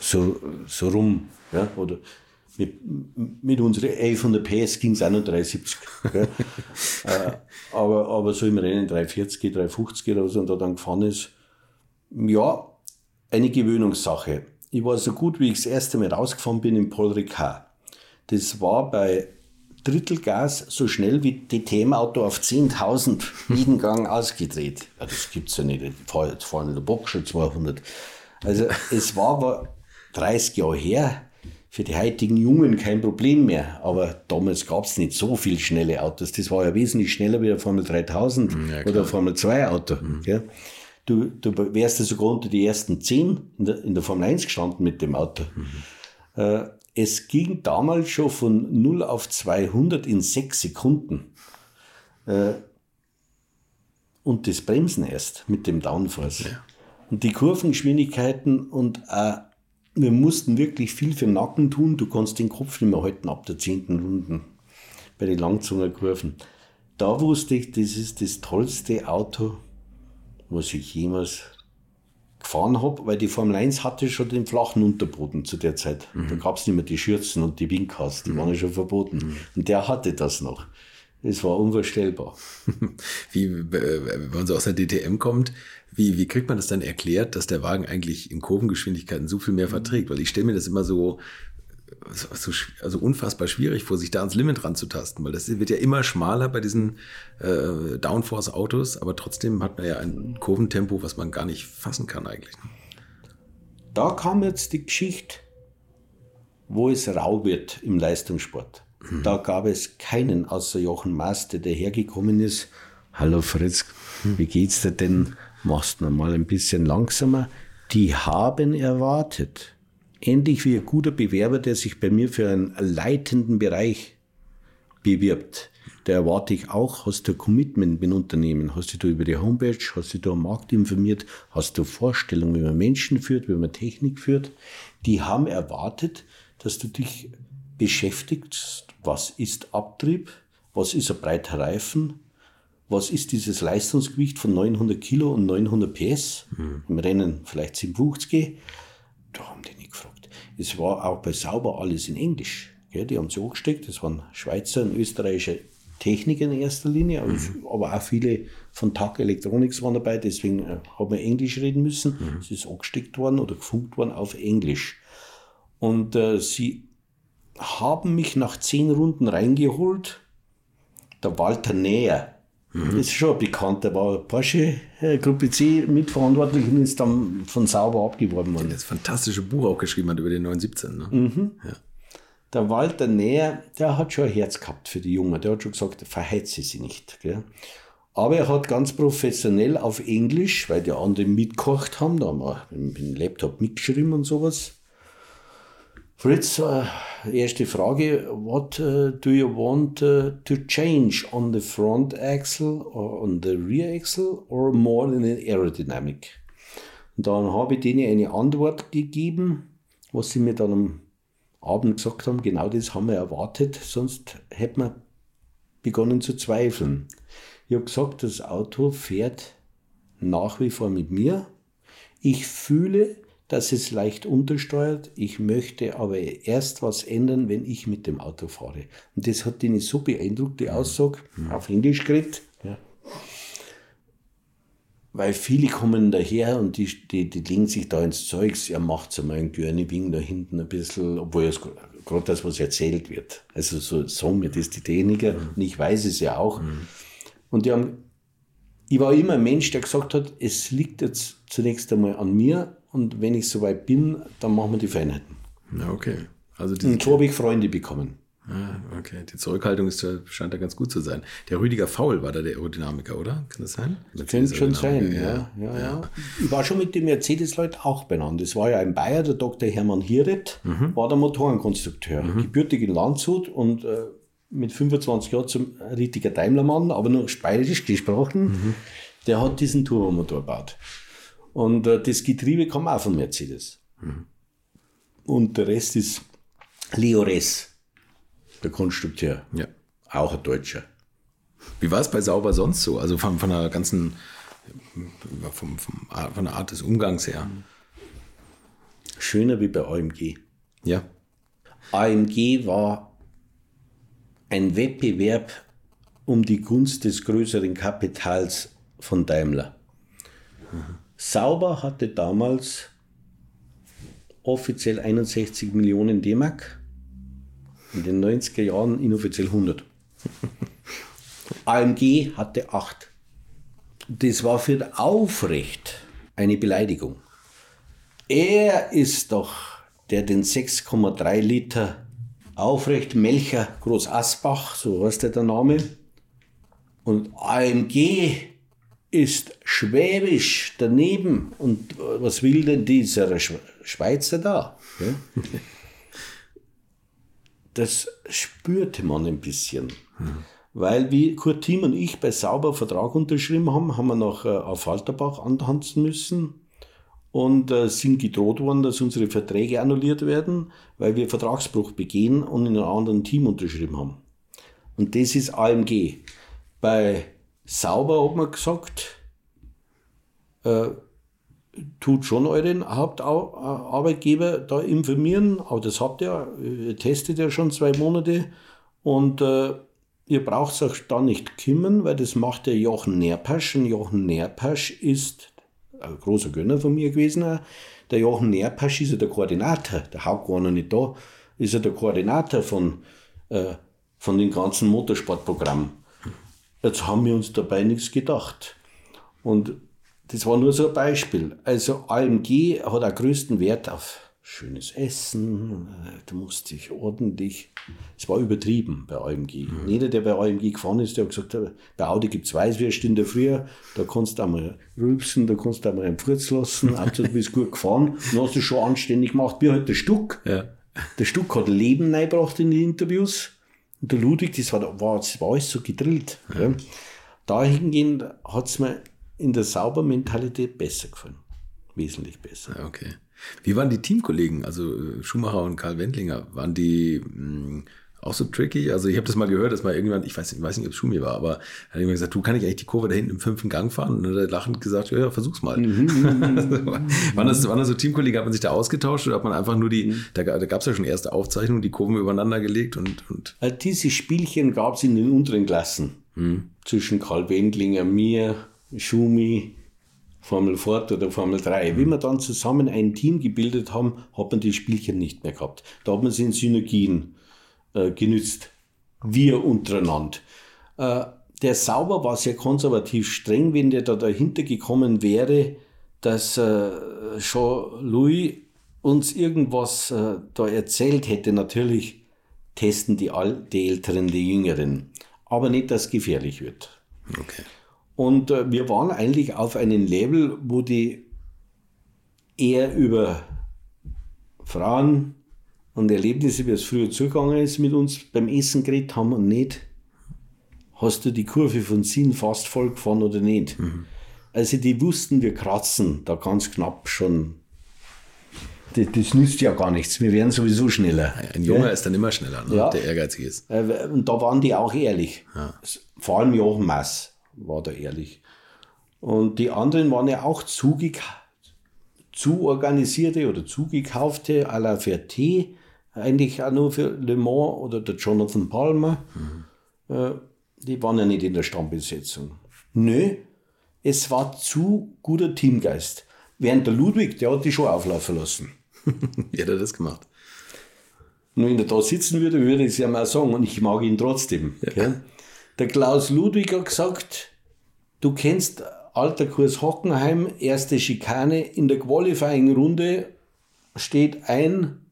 [SPEAKER 1] so, so rum. Ja, oder mit, mit unseren 1100 PS ging es auch noch 370. äh, aber, aber so im Rennen 340, 350 oder so und da dann gefahren ist, ja, eine Gewöhnungssache. Ich war so gut, wie ich das erste Mal rausgefahren bin in Paul Ricard. Das war bei Drittelgas so schnell wie DTM-Auto auf 10.000 jeden Gang ausgedreht. Ja, das gibt es ja nicht. Jetzt fahren in der Box schon 200. Also es war aber 30 Jahre her. Für die heutigen Jungen kein Problem mehr. Aber damals gab es nicht so viele schnelle Autos. Das war ja wesentlich schneller wie der Formel 3000 ja, oder Formel 2 Auto. Mhm. Ja. Du, du wärst ja sogar unter die ersten 10 in der, in der Formel 1 gestanden mit dem Auto. Mhm. Äh, es ging damals schon von 0 auf 200 in 6 Sekunden. Äh, und das Bremsen erst mit dem Downforce. Ja. Und die Kurvengeschwindigkeiten und äh, wir mussten wirklich viel für den Nacken tun. Du kannst den Kopf nicht mehr halten ab der zehnten Runden bei den Langzungerkurven. Da wusste ich, das ist das tollste Auto, was ich jemals gefahren habe, weil die Formel 1 hatte schon den flachen Unterboden zu der Zeit. Mhm. Da gab es nicht mehr die Schürzen und die Winkas, die mhm. waren ja schon verboten. Mhm. Und der hatte das noch. Es war unvorstellbar.
[SPEAKER 3] Wie, äh, wenn man so aus der DTM kommt, wie, wie kriegt man das dann erklärt, dass der Wagen eigentlich in Kurvengeschwindigkeiten so viel mehr verträgt? Weil ich stelle mir das immer so, so, also unfassbar schwierig vor, sich da ans Limit ranzutasten, weil das wird ja immer schmaler bei diesen äh, Downforce-Autos, aber trotzdem hat man ja ein Kurventempo, was man gar nicht fassen kann eigentlich. Ne?
[SPEAKER 1] Da kam jetzt die Geschichte, wo es rau wird im Leistungssport. Mhm. Da gab es keinen außer Jochen Master, der hergekommen ist. Hallo Fritz, wie geht's dir denn? Machst du mal ein bisschen langsamer? Die haben erwartet. Ähnlich wie ein guter Bewerber, der sich bei mir für einen leitenden Bereich bewirbt. Der erwarte ich auch, hast du ein Commitment mit dem Unternehmen? Hast du da über die Homepage, hast du da am Markt informiert? Hast du Vorstellungen, wie man Menschen führt, wie man Technik führt? Die haben erwartet, dass du dich beschäftigst, was ist Abtrieb, was ist ein breiter Reifen, was ist dieses Leistungsgewicht von 900 Kilo und 900 PS, mhm. im Rennen vielleicht 57, da haben die. Es war auch bei Sauber alles in Englisch. Gell? Die haben sich angesteckt, das waren Schweizer und österreichische Techniker in erster Linie, mhm. aber auch viele von TAG Electronics waren dabei, deswegen äh, haben wir Englisch reden müssen. Mhm. Es ist angesteckt worden oder gefunkt worden auf Englisch. Und äh, sie haben mich nach zehn Runden reingeholt. Der Walter Näher, mhm. das ist schon ein bekannter, war Porsche äh, Gruppe C mitverantwortlich und ist dann von Sauber abgeworben worden.
[SPEAKER 3] Das fantastische Buch auch geschrieben hat über den 917. Ne?
[SPEAKER 1] Mhm. Ja. Der Walter Näher, der hat schon ein Herz gehabt für die Jungen. Der hat schon gesagt, verheize sie nicht. Gell? Aber er hat ganz professionell auf Englisch, weil die anderen mitgekocht haben, da haben wir mit dem Laptop mitgeschrieben und sowas, Fritz, uh, erste Frage. What uh, do you want uh, to change on the front axle or on the rear axle or more in the aerodynamic? Und dann habe ich denen eine Antwort gegeben, was sie mir dann am Abend gesagt haben. Genau das haben wir erwartet, sonst hätten wir begonnen zu zweifeln. Ich habe gesagt, das Auto fährt nach wie vor mit mir. Ich fühle, dass es leicht untersteuert. Ich möchte aber erst was ändern, wenn ich mit dem Auto fahre. Und das hat ihn so beeindruckt, die Aussage, mhm. auf Englisch geredet. Ja. Weil viele kommen daher und die, die, die legen sich da ins Zeugs, er macht so mal ein Wing da hinten ein bisschen, obwohl es gerade das, was erzählt wird. Also so sagen mir das die Techniker mhm. und ich weiß es ja auch. Mhm. Und die haben, ich war immer ein Mensch, der gesagt hat, es liegt jetzt zunächst einmal an mir, und wenn ich soweit bin, dann machen wir die Feinheiten.
[SPEAKER 3] Ja, okay.
[SPEAKER 1] Also und so habe ich Freunde bekommen.
[SPEAKER 3] Ah, okay. Die Zurückhaltung ist, scheint da ganz gut zu sein. Der Rüdiger Faul war da der Aerodynamiker, oder? Kann das sein?
[SPEAKER 1] Das könnte schon sein, ja. Ja, ja, ja. Ich war schon mit den Mercedes-Leuten auch benannt. Das war ja ein Bayer, der Dr. Hermann Hieret, mhm. war der Motorenkonstrukteur. Mhm. Gebürtig in Landshut und äh, mit 25 Jahren zum richtiger Daimlermann, aber nur bayerisch gesprochen. Mhm. Der hat diesen Turbomotor gebaut. Und äh, das Getriebe kam auch von Mercedes. Mhm. Und der Rest ist Leo Ress, der Konstrukteur. Ja. Auch ein Deutscher.
[SPEAKER 3] Wie war es bei Sauber sonst so? Also von, von der ganzen, vom, vom, von der Art des Umgangs her.
[SPEAKER 1] Schöner wie bei AMG.
[SPEAKER 3] Ja.
[SPEAKER 1] AMG war ein Wettbewerb um die Gunst des größeren Kapitals von Daimler. Mhm. Sauber hatte damals offiziell 61 Millionen D-Mark, in den 90er Jahren inoffiziell 100. AMG hatte 8. Das war für Aufrecht eine Beleidigung. Er ist doch, der den 6,3 Liter Aufrecht Melcher Groß Asbach, so heißt der, der Name, und AMG ist Schwäbisch daneben. Und was will denn dieser Schweizer da? das spürte man ein bisschen. Weil wie Kurt Thiem und ich bei Sauber Vertrag unterschrieben haben, haben wir nach äh, auf Falterbach antanzen müssen und äh, sind gedroht worden, dass unsere Verträge annulliert werden, weil wir Vertragsbruch begehen und in einem anderen Team unterschrieben haben. Und das ist AMG. Bei Sauber hat man gesagt, äh, tut schon euren Hauptarbeitgeber da informieren, aber das habt ihr, ihr testet ja schon zwei Monate und äh, ihr braucht euch da nicht kümmern, weil das macht der Jochen Nerpasch und Jochen Nerpasch ist ein großer Gönner von mir gewesen. Der Jochen Nerpasch ist ja der Koordinator, der Haupt nicht da, ist ja der Koordinator von, äh, von dem ganzen Motorsportprogramm. Jetzt haben wir uns dabei nichts gedacht. Und das war nur so ein Beispiel. Also AMG hat auch größten Wert auf schönes Essen, du musst dich ordentlich. Es war übertrieben bei AMG. Mhm. Jeder, der bei AMG gefahren ist, der hat gesagt, bei Audi gibt es Weißwürste in der Früh, da kannst du einmal rülpsen, da kannst du einmal einen Furz lassen, Hauptsache du bist gut gefahren, dann hast du schon anständig gemacht, wie halt der Stuck. Ja. Der Stuck hat Leben reingebracht in die Interviews. Und der Ludwig, das war, war, das war alles so gedrillt. Ja. Ja. Dahingehend hat es mir in der Saubermentalität besser gefallen. Wesentlich besser.
[SPEAKER 3] Ja, okay. Wie waren die Teamkollegen, also äh, Schumacher und Karl Wendlinger? Waren die mh, hm, auch so tricky? Also ich habe das mal gehört, dass mal irgendjemand, ich weiß, ich weiß nicht, ob es Schumi war, aber hat jemand gesagt, du kann ich eigentlich die Kurve da hinten im fünften Gang fahren? Und dann hat er lachend gesagt, ja, ja versuch's mal. Mhm. waren, das, waren das so Teamkollegen, hat man sich da ausgetauscht oder hat man einfach nur die, mhm. da, da gab es ja schon erste Aufzeichnungen, die Kurven übereinander gelegt und. und
[SPEAKER 1] äh, Diese Spielchen gab es in den unteren Klassen. Mhm. Zwischen Karl Wendlinger, mir, Schumi, Formel Ford oder Formel 3. Mhm. Wie wir dann zusammen ein Team gebildet haben, hat man die Spielchen nicht mehr gehabt. Da hat man sie in Synergien äh, genützt. Wir untereinander. Äh, der Sauber war sehr konservativ streng, wenn der da dahinter gekommen wäre, dass äh, Jean-Louis uns irgendwas äh, da erzählt hätte. Natürlich testen die, Al die Älteren die Jüngeren. Aber nicht, dass es gefährlich wird.
[SPEAKER 3] Okay.
[SPEAKER 1] Und äh, wir waren eigentlich auf einem Level, wo die eher über Frauen und Erlebnisse, wie es früher zugegangen ist, mit uns beim Essen geredet haben und nicht, hast du die Kurve von Sinn fast voll gefahren oder nicht. Mhm. Also die wussten, wir kratzen da ganz knapp schon. Das, das nützt ja gar nichts. Wir werden sowieso schneller.
[SPEAKER 3] Ein Junge ja? ist dann immer schneller, ne? ja. der ehrgeizig ist.
[SPEAKER 1] Äh, und da waren die auch ehrlich. Ja. Vor allem Jochen Mass war da ehrlich. Und die anderen waren ja auch zu organisierte oder zugekaufte à la Ferté, eigentlich auch nur für Le Mans oder der Jonathan Palmer. Mhm. Die waren ja nicht in der Stammbesetzung. Nö, es war zu guter Teamgeist. Während der Ludwig, der hat die schon auflaufen lassen.
[SPEAKER 3] Wie hat er das gemacht?
[SPEAKER 1] Und wenn er da sitzen würde, würde ich es ja mal sagen und ich mag ihn trotzdem. Ja. Der Klaus Ludwig hat gesagt, du kennst alter Kurs Hockenheim, erste Schikane, in der Qualifying-Runde steht ein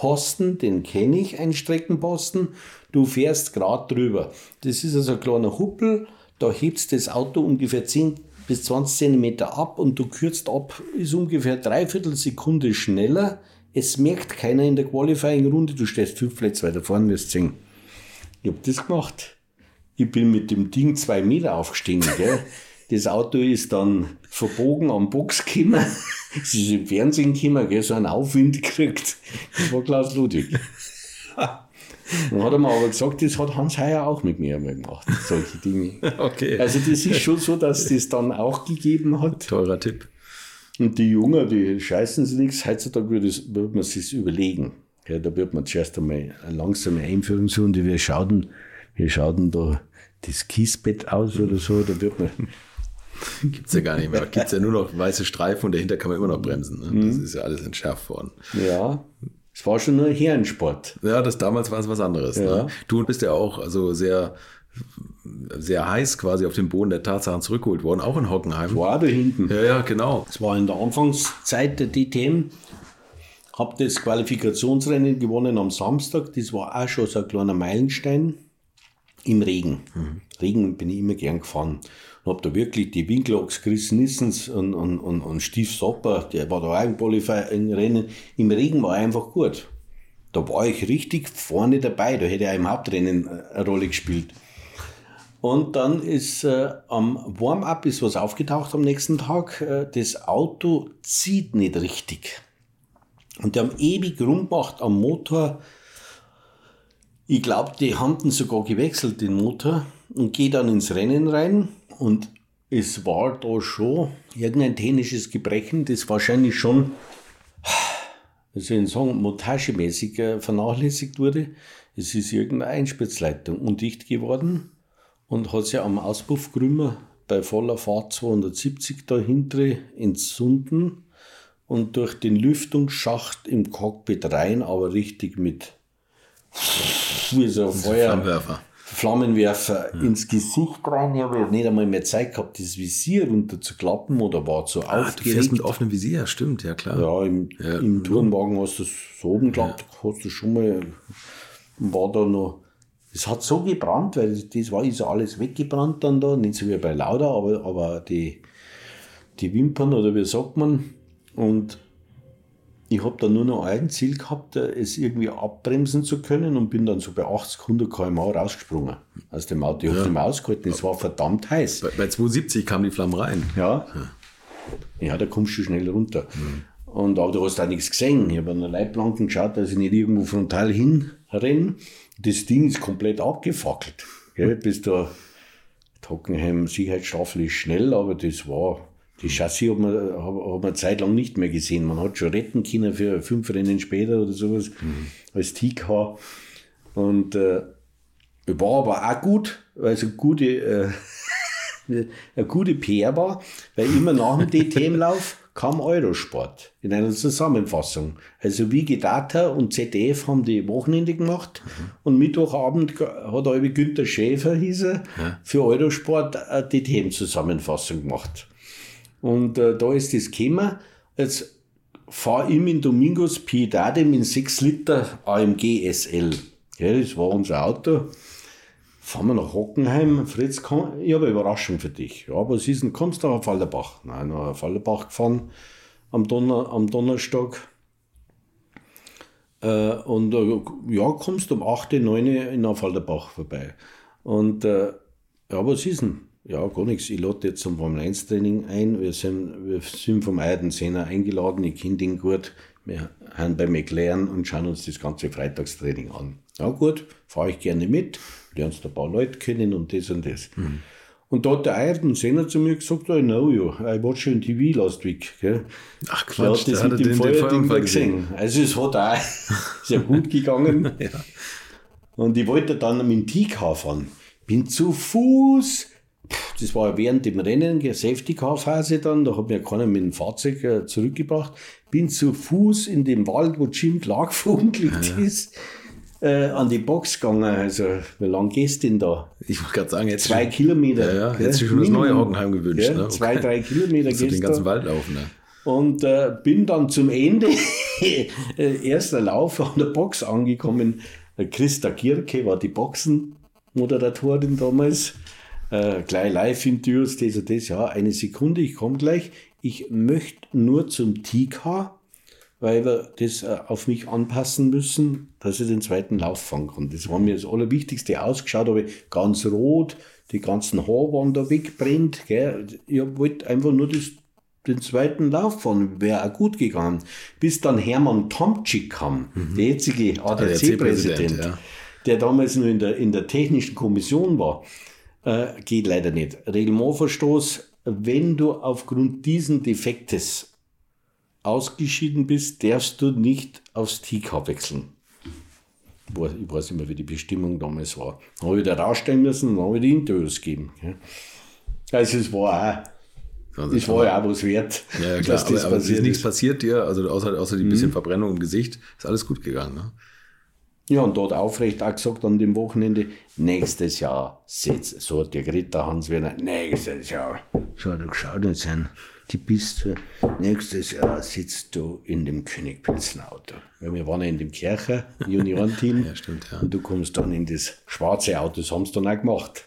[SPEAKER 1] Posten, den kenne ich, ein Streckenposten, du fährst gerade drüber. Das ist also ein kleiner Huppel, da hebst das Auto ungefähr 10 bis 20 Zentimeter ab und du kürzt ab, ist ungefähr dreiviertel Sekunde schneller. Es merkt keiner in der Qualifying-Runde, du stehst fünf Plätze weiter vorne, wirst sehen. Ich habe das gemacht. Ich bin mit dem Ding zwei Meter aufgestiegen. Gell? Das Auto ist dann verbogen am Box gekommen. Es ist im Fernsehen gekommen, gell? so einen Aufwind gekriegt. Das war Klaus Ludwig. Dann hat er mir aber gesagt, das hat Hans Heyer auch mit mir einmal gemacht, solche Dinge.
[SPEAKER 3] Okay.
[SPEAKER 1] Also das ist schon so, dass das dann auch gegeben hat.
[SPEAKER 3] Teurer Tipp.
[SPEAKER 1] Und die Jungen, die scheißen sich nichts. Heutzutage würde, würde man sich überlegen. Ja, da wird man zuerst einmal eine langsame Einführung suchen, die wir schauen, wir schauen da das Kiesbett aus oder so, da wird man.
[SPEAKER 3] Gibt es ja gar nicht mehr. Gibt es ja nur noch weiße Streifen und dahinter kann man immer noch bremsen. Ne? Das mhm. ist ja alles entschärft worden.
[SPEAKER 1] Ja. Es war schon nur Herrensport.
[SPEAKER 3] Ja, das damals war es was anderes. Ne? Ja. Ne? Du bist ja auch also sehr, sehr heiß quasi auf den Boden der Tatsachen zurückgeholt worden, auch in Hockenheim.
[SPEAKER 1] War da hinten.
[SPEAKER 3] Ja, ja, genau.
[SPEAKER 1] Es war in der Anfangszeit der DTM. Hab das Qualifikationsrennen gewonnen am Samstag. Das war auch schon so ein kleiner Meilenstein im Regen. Mhm. Regen bin ich immer gern gefahren. Und habe da wirklich die Winkelachs, Chris Nissens und, und, und, und Steve Sopper, der war da auch im Qualifying-Rennen. Im Regen war einfach gut. Da war ich richtig vorne dabei, da hätte er im Hauptrennen äh, eine Rolle gespielt. Und dann ist äh, am Warm-up ist was aufgetaucht am nächsten Tag. Äh, das Auto zieht nicht richtig. Und die haben ewig rumgemacht am Motor. Ich glaube, die haben sogar gewechselt, den Motor, und gehe dann ins Rennen rein. Und es war da schon irgendein technisches Gebrechen, das wahrscheinlich schon, wie soll ich sagen, montagemäßig äh, vernachlässigt wurde. Es ist irgendeine Einspritzleitung undicht geworden und hat sich am Auspuffgrümmer bei voller Fahrt 270 dahinter entzunden und durch den Lüftungsschacht im Cockpit rein, aber richtig mit wie so ein Feuer,
[SPEAKER 3] Flammenwerfer.
[SPEAKER 1] Flammenwerfer ins Gesicht rein. Ich habe nicht einmal mehr Zeit gehabt, das Visier runterzuklappen oder war zu
[SPEAKER 3] Ah, du fährst
[SPEAKER 1] aufgeregt.
[SPEAKER 3] mit offenem Visier, stimmt, ja klar.
[SPEAKER 1] Ja, im,
[SPEAKER 3] Ja.
[SPEAKER 1] im Tourenwagen hast du es so oben geklappt, hast du schon mal, war da noch, es hat so gebrannt, weil das war ist ja alles weggebrannt dann da, nicht so wie bei Lauda, aber, aber die, die Wimpern oder wie sagt man, und ich habe dann nur noch ein Ziel gehabt, äh, es irgendwie abbremsen zu können und bin dann so bei 80, 100 km/h rausgesprungen aus dem Auto. Ich habe es nicht mehr ausgehalten, es war verdammt heiß.
[SPEAKER 3] Bei, bei 270 kamen die Flammen rein.
[SPEAKER 1] Ja. Ja, da kommst du schnell runter. Und aber du hast auch nichts gesehen. Ich habe an der Leitplanken geschaut, dass ich nicht irgendwo frontal hinrenne. Das Ding ist komplett abgefackelt. Gell? Bis da Hockenheim Sicherheitsstaffel ist schnell, aber das war. Die Chassis hat man, hat, man zeitlang nicht mehr gesehen. Man hat schon retten können für fünf Rennen später oder sowas als TK. Und äh, war aber auch gut, weil es eine gute, äh, eine gute PR war, weil immer nach dem DTM-Lauf kam Eurosport in einer Zusammenfassung. Also wie Data und ZDF haben die Wochenende gemacht und Mittwochabend hat halbe Günther Schäfer, hieß er, für Eurosport eine DTM-Zusammenfassung gemacht. Und äh, da ist das gekommen. Jetzt fahre ich mit Domingos Piedade mit 6 Liter AMG SL. Ja, das war unser Auto. Fahren wir nach Hockenheim. Fritz, komm, ich habe eine Überraschung für dich. Ja, was ist denn? Kommst du nach Fallerbach? Nein, nach Fallerbach gefahren am, Donner, am Donnerstag. Äh, und äh, ja, kommst um 8, 9 in Affalderbach vorbei. Und äh, ja, was ist denn? Ja, gar nichts. Ich lade jetzt zum Formel 1 Training ein. Wir sind, wir sind vom Eiden Sehner eingeladen. Ich kenne den gut. Wir haben bei McLaren und schauen uns das ganze Freitagstraining an. Ja, gut, fahre ich gerne mit. Lernst ein paar Leute kennen und das und das. Und da hat der Ayrton Senna zu mir gesagt, I know you, I watched you on TV last week. Gell?
[SPEAKER 3] Ach
[SPEAKER 1] Der
[SPEAKER 3] Quatsch,
[SPEAKER 1] hat das mit dem Feuerding da gesehen. Also es hat auch sehr gut gegangen. Und ich wollte dann mit dem TK fahren. Bin zu Fuß. Das war während dem Rennen, Safety-Car-Phase dann, da hat mir keiner mit dem Fahrzeug äh, zurückgebracht. Bin zu Fuß in dem Wald, wo Jim Clark verunglückt ist, äh, an die Box gegangen. Also, wie lang gehst du denn da?
[SPEAKER 3] Ich wollte gerade sagen, jetzt
[SPEAKER 1] Zwei Kilometer.
[SPEAKER 3] Ja, ja, hättest du schon das neue
[SPEAKER 1] Minimum.
[SPEAKER 3] Hockenheim gewünscht.
[SPEAKER 1] Ja,
[SPEAKER 3] ne?
[SPEAKER 1] Zwei, drei Kilometer
[SPEAKER 3] Musst du den
[SPEAKER 1] gehst
[SPEAKER 3] ganzen
[SPEAKER 1] da.
[SPEAKER 3] Wald laufen. Ne?
[SPEAKER 1] Und äh, bin dann zum Ende, äh, erster Lauf an der Box angekommen. Christa Gierke war die Boxenmoderatorin damals. Äh, gleich Live-Interviews, das und das. Ja, eine Sekunde, ich komme gleich. Ich möchte nur zum TK, weil wir das äh, auf mich anpassen müssen, dass ich den zweiten Lauf fahren kann. Das war mir das Allerwichtigste. Ausgeschaut habe ich ganz rot, die ganzen Haare waren da wegbrennt. Gell. Ich wollte einfach nur das den zweiten Lauf fahren, wäre auch gut gegangen. Bis dann Hermann Tomczyk kam, der jetzige ADAC-Präsident,
[SPEAKER 3] ja.
[SPEAKER 1] der damals nur in der, in der technischen Kommission war. Äh, geht leider nicht. Reglementverstoß, wenn du aufgrund diesen Defektes ausgeschieden bist, darfst du nicht aufs TK wechseln. Ich weiß- Ich weiß nicht mehr, wie die Bestimmung damals war. Dann habe ich da rausstellen müssen und dann habe ich die Interviews gegeben. Also es war auch
[SPEAKER 3] Also,
[SPEAKER 1] das war ja auch was wert.
[SPEAKER 3] ja, klar,
[SPEAKER 1] dass
[SPEAKER 3] aber,
[SPEAKER 1] das
[SPEAKER 3] aber es ist nichts passiert dir, also außer, außer die bisschen Verbrennung im Gesicht, ist alles gut gegangen. Ne?
[SPEAKER 1] Ja, und dort aufrecht auch gesagt an dem Wochenende, nächstes Jahr sitzt, so hat der Greta Hans Werner, nächstes Jahr, so hat er geschaut und sein, die bist du, nächstes Jahr sitzt du in dem Königpilzner Auto. Ja, wir waren ja in dem Kircher Juniorenteam.
[SPEAKER 3] Ja, stimmt, ja.
[SPEAKER 1] Und du kommst dann in das schwarze Auto, das haben sie dann auch gemacht.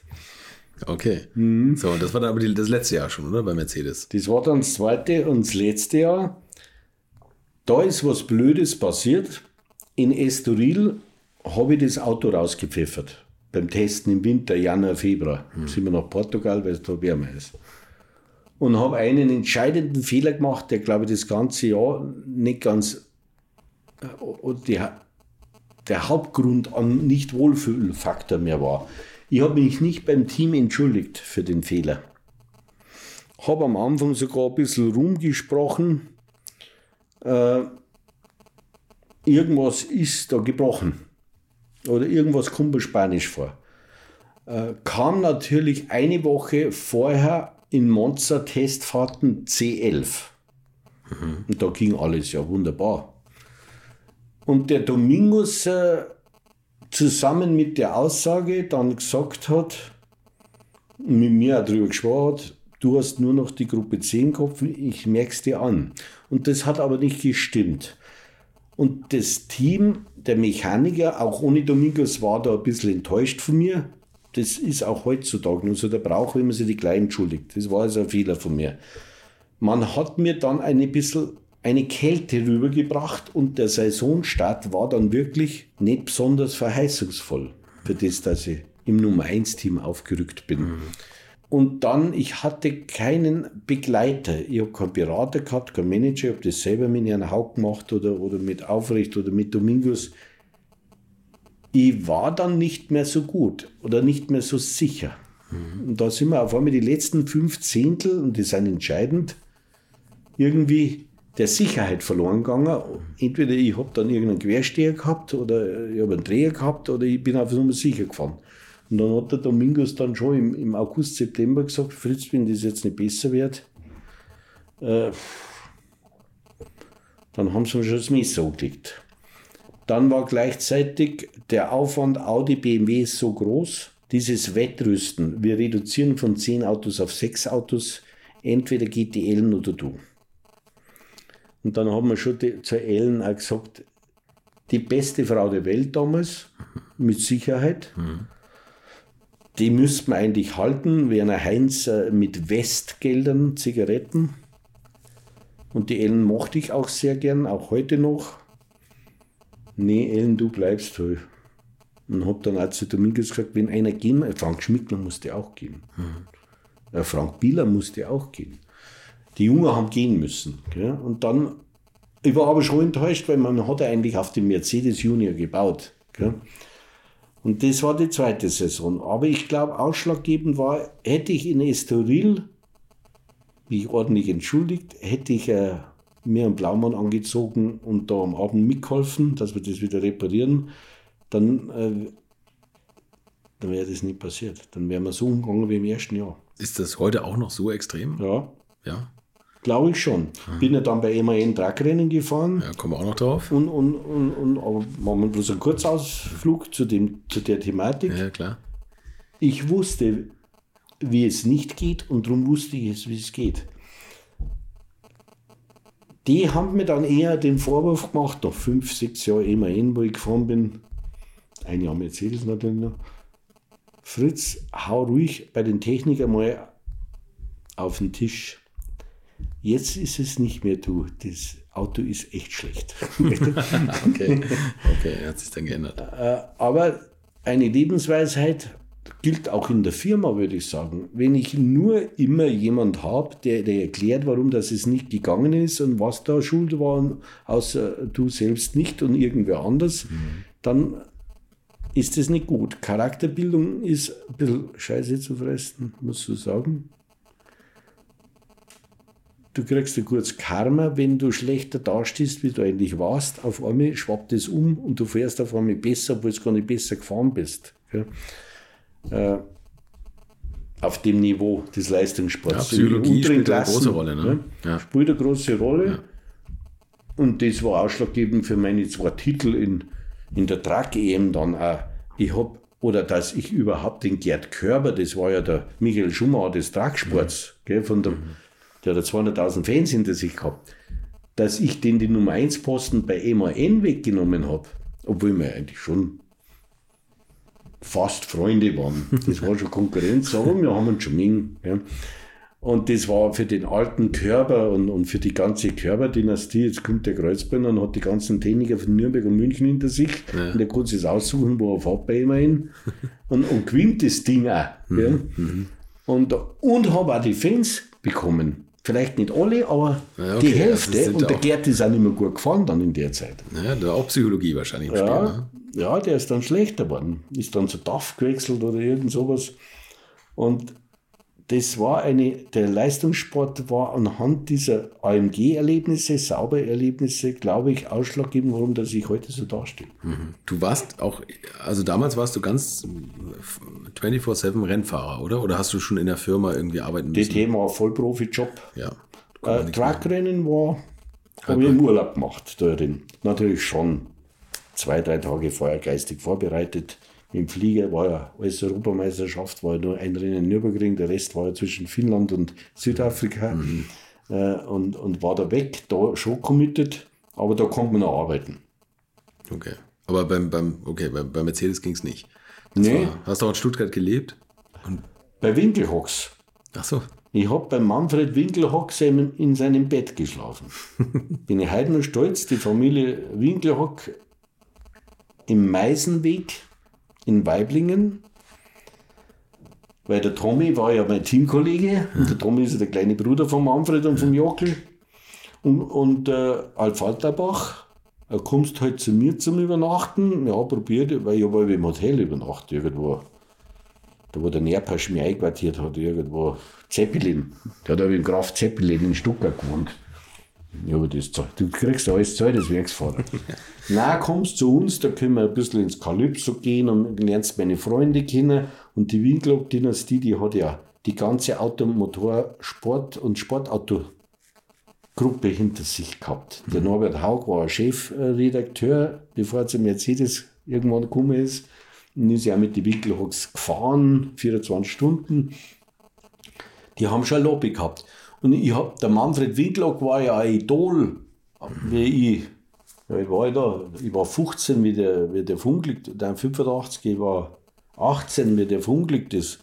[SPEAKER 3] Okay.
[SPEAKER 1] Mhm.
[SPEAKER 3] So, und das war dann aber die, das letzte Jahr schon, oder? Bei Mercedes.
[SPEAKER 1] Das war dann das zweite und das letzte Jahr. Da ist was Blödes passiert. in Estoril habe ich das Auto rausgepfeffert. Beim Testen im Winter, Januar, Februar. Mhm. Sind wir nach Portugal, weil es da wärmer ist. Und habe einen entscheidenden Fehler gemacht, der, glaube ich, das ganze Jahr nicht ganz. Äh, der, der Hauptgrund an Nicht-Wohlfühlfaktor mehr war. Ich habe mich nicht beim Team entschuldigt für den Fehler. Habe am Anfang sogar ein bisschen rumgesprochen. Äh, irgendwas ist da gebrochen. Oder irgendwas kommt Spanisch vor. Äh, kam natürlich eine Woche vorher in Monza Testfahrten C11. Mhm. Und da ging alles ja wunderbar. Und der Domingos äh, zusammen mit der Aussage dann gesagt hat, mit mir auch darüber gesprochen hat, du hast nur noch die Gruppe 10 Kopf, ich merke es dir an. Und das hat aber nicht gestimmt. Und das Team, der Mechaniker, auch ohne Domingos, war da ein bisschen enttäuscht von mir. Das ist auch heutzutage nur so der Brauch, wenn man sich die Kleinen entschuldigt. Das war also ein Fehler von mir. Man hat mir dann ein bisschen eine Kälte rübergebracht und der Saisonstart war dann wirklich nicht besonders verheißungsvoll für das, dass ich im Nummer 1 Team aufgerückt bin. Mhm. Und dann, ich hatte keinen Begleiter. Ich habe keinen Berater gehabt, keinen Manager. Ich habe das selber mit Herrn Haug gemacht oder, oder mit Aufrecht oder mit Domingos. Ich war dann nicht mehr so gut oder nicht mehr so sicher. Mhm. Und da sind wir auf einmal die letzten fünf Zehntel, und die sind entscheidend, irgendwie der Sicherheit verloren gegangen. Entweder ich habe dann irgendeinen Quersteher gehabt oder ich habe einen Dreher gehabt oder ich bin einfach nur sicher gefahren. Und dann hat der Domingos dann schon im, im August, September gesagt, Fritz, wenn das jetzt nicht besser wird, äh, dann haben sie mir schon das Messer angelegt. Dann war gleichzeitig der Aufwand Audi BMW so groß, dieses Wettrüsten, wir reduzieren von 10 Autos auf 6 Autos, entweder geht die Ellen oder du. Und dann haben wir schon die, zur Ellen auch gesagt, die beste Frau der Welt damals, mit Sicherheit. Mhm. Die müssten wir eigentlich halten. Werner Heinz äh, mit Westgeldern, Zigaretten. Und die Ellen mochte ich auch sehr gern, auch heute noch. Nee, Ellen, du bleibst toll. Und hab dann auch zu Domingos gesagt, wenn einer gehen, Frank Schmickler musste auch gehen. Mhm. Frank Bieler musste auch gehen. Die Jungen haben gehen müssen. Gell? Und dann, ich war aber schon enttäuscht, weil man hat eigentlich auf den Mercedes Junior gebaut. Gell? Und das war die zweite Saison. Aber ich glaube, ausschlaggebend war, hätte ich in Estoril mich ordentlich entschuldigt, hätte ich äh, mir einen Blaumann angezogen und da am Abend mitgeholfen, dass wir das wieder reparieren, dann, äh, dann wäre das nicht passiert. Dann wären wir so umgegangen wie im ersten Jahr.
[SPEAKER 3] Ist das heute auch noch so extrem?
[SPEAKER 1] Ja.
[SPEAKER 3] Ja.
[SPEAKER 1] Glaube ich schon. Mhm. Bin ja dann bei MAN Truckrennen gefahren.
[SPEAKER 3] Ja, kommen wir auch noch drauf.
[SPEAKER 1] Und, und, und, und aber machen wir bloß einen Kurzausflug zu, dem, zu der Thematik.
[SPEAKER 3] Ja, klar.
[SPEAKER 1] Ich wusste, wie es nicht geht und darum wusste ich es, wie es geht. Die haben mir dann eher den Vorwurf gemacht, nach fünf, sechs Jahren MAN, wo ich gefahren bin, ein Jahr Mercedes natürlich noch, Fritz, hau ruhig bei den Technikern mal auf den Tisch Jetzt ist es nicht mehr du. Das Auto ist echt schlecht.
[SPEAKER 3] okay. okay, hat sich dann geändert.
[SPEAKER 1] Äh, aber eine Lebensweisheit gilt auch in der Firma, würde ich sagen. Wenn ich nur immer jemand habe, der, der erklärt, warum das es nicht gegangen ist und was da schuld war, außer du selbst nicht und irgendwer anders, mhm. dann ist das nicht gut. Charakterbildung ist ein bisschen scheiße zu fressen, musst du sagen du kriegst ein kurzes Karma, wenn du schlechter dastehst, wie du eigentlich warst. Auf einmal schwappt es um und du fährst auf einmal besser, obwohl du gar nicht besser gefahren bist. Äh, auf dem Niveau des Leistungssports. Ja,
[SPEAKER 3] Psychologie spielt eine große Rolle. Ne?
[SPEAKER 1] Ja. Spielt eine große Rolle. Ja. Und das war ausschlaggebend für meine zwei Titel in, in der Truck-EM dann auch. Ich habe oder dass ich überhaupt den Gerd Körber, das war ja der Michael Schumacher des Trucksports, mhm. gell, von der, mhm der hat 200.000 Fans hinter sich gehabt, dass ich den die Nummer 1 Posten bei MAN weggenommen habe, obwohl wir eigentlich schon fast Freunde waren. Das war schon Konkurrenz, aber wir haben uns schon mengen. Ja. Und das war für den alten Körper und, und für die ganze Körberdynastie. Jetzt kommt der Kreuzbeiner und hat die ganzen Techniker von Nürnberg und München hinter sich. Ja. Und der kann sich aussuchen, wo er fährt bei immerhin. und, und gewinnt das Ding auch. Mhm. Ja. Mhm. Und, und habe auch die Fans bekommen. Vielleicht nicht alle, aber ja, okay. die Hälfte. Also und der Gerd ist auch nicht mehr gut gefahren dann in der Zeit.
[SPEAKER 3] Ja, da auch Psychologie wahrscheinlich
[SPEAKER 1] ja, Spiel, ne? ja, der ist dann schlechter geworden. Ist dann zu DAF gewechselt oder irgend sowas. Und das war eine, der Leistungssport war anhand dieser AMG-Erlebnisse, Saubererlebnisse, glaube ich, ausschlaggebend, warum dass ich heute so dastehe.
[SPEAKER 3] Mhm. Du warst auch, also damals warst du ganz 24-7 Rennfahrer, oder? Oder hast du schon in der Firma irgendwie arbeiten
[SPEAKER 1] müssen? Das Thema Vollprofi-Job.
[SPEAKER 3] Ja.
[SPEAKER 1] Äh, Truckrennen war, habe ich im Urlaub gemacht darin. Natürlich schon zwei, drei Tage vorher geistig vorbereitet im Flieger war ja alles Europameisterschaft, war ja nur ein Rennen in Nürburgring, der Rest war ja zwischen Finnland und Südafrika mhm. äh, und, und war da weg, da schon committed, aber da konnte man noch arbeiten.
[SPEAKER 3] Okay. Aber beim, beim, okay, bei, bei Mercedes ging es nicht.
[SPEAKER 1] Das nee.
[SPEAKER 3] War, hast du auch in Stuttgart gelebt?
[SPEAKER 1] Und bei Winkelhocks.
[SPEAKER 3] Ach so.
[SPEAKER 1] Ich habe bei Manfred Winkelhock in seinem Bett geschlafen. Bin ich heute noch stolz, die Familie Winkelhock im Meisenweg in Weiblingen, weil der Tommy war ja mein Teamkollege und der Tommy ist ja der kleine Bruder von Manfred und vom Jockel. Und, und äh, Alf Alterbach, er kommst halt zu mir zum Übernachten. Ja, probiert, weil ich habe im Hotel übernachtet irgendwo. Da wo der Nährpasch mich einquartiert hat, irgendwo. Zeppelin. Der hat aber im Graf Zeppelin in Stuttgart gewohnt. Ja, aber das, du kriegst alles Zeit des Werksfahrer. Na, kommst zu uns, da können wir ein bisschen ins Kalypso gehen und lernst meine Freunde kennen. Und die Winklock-Dynastie, die hat ja die ganze Automotor-, Sport- und Sportautogruppe hinter sich gehabt. Der mhm. Norbert Haug war Chefredakteur, bevor er zu Mercedes irgendwann gekommen ist. Und ist ja mit den Winkelhocks gefahren, 24 Stunden. Die haben schon ein Lobby gehabt. Und ich hab, der Manfred Winklock war ja ein Idol, wie ich. Ja, ich war da, ich war 15, wie der, wie der verunglückt, der 85, ich war 18, wie der verunglückt ist.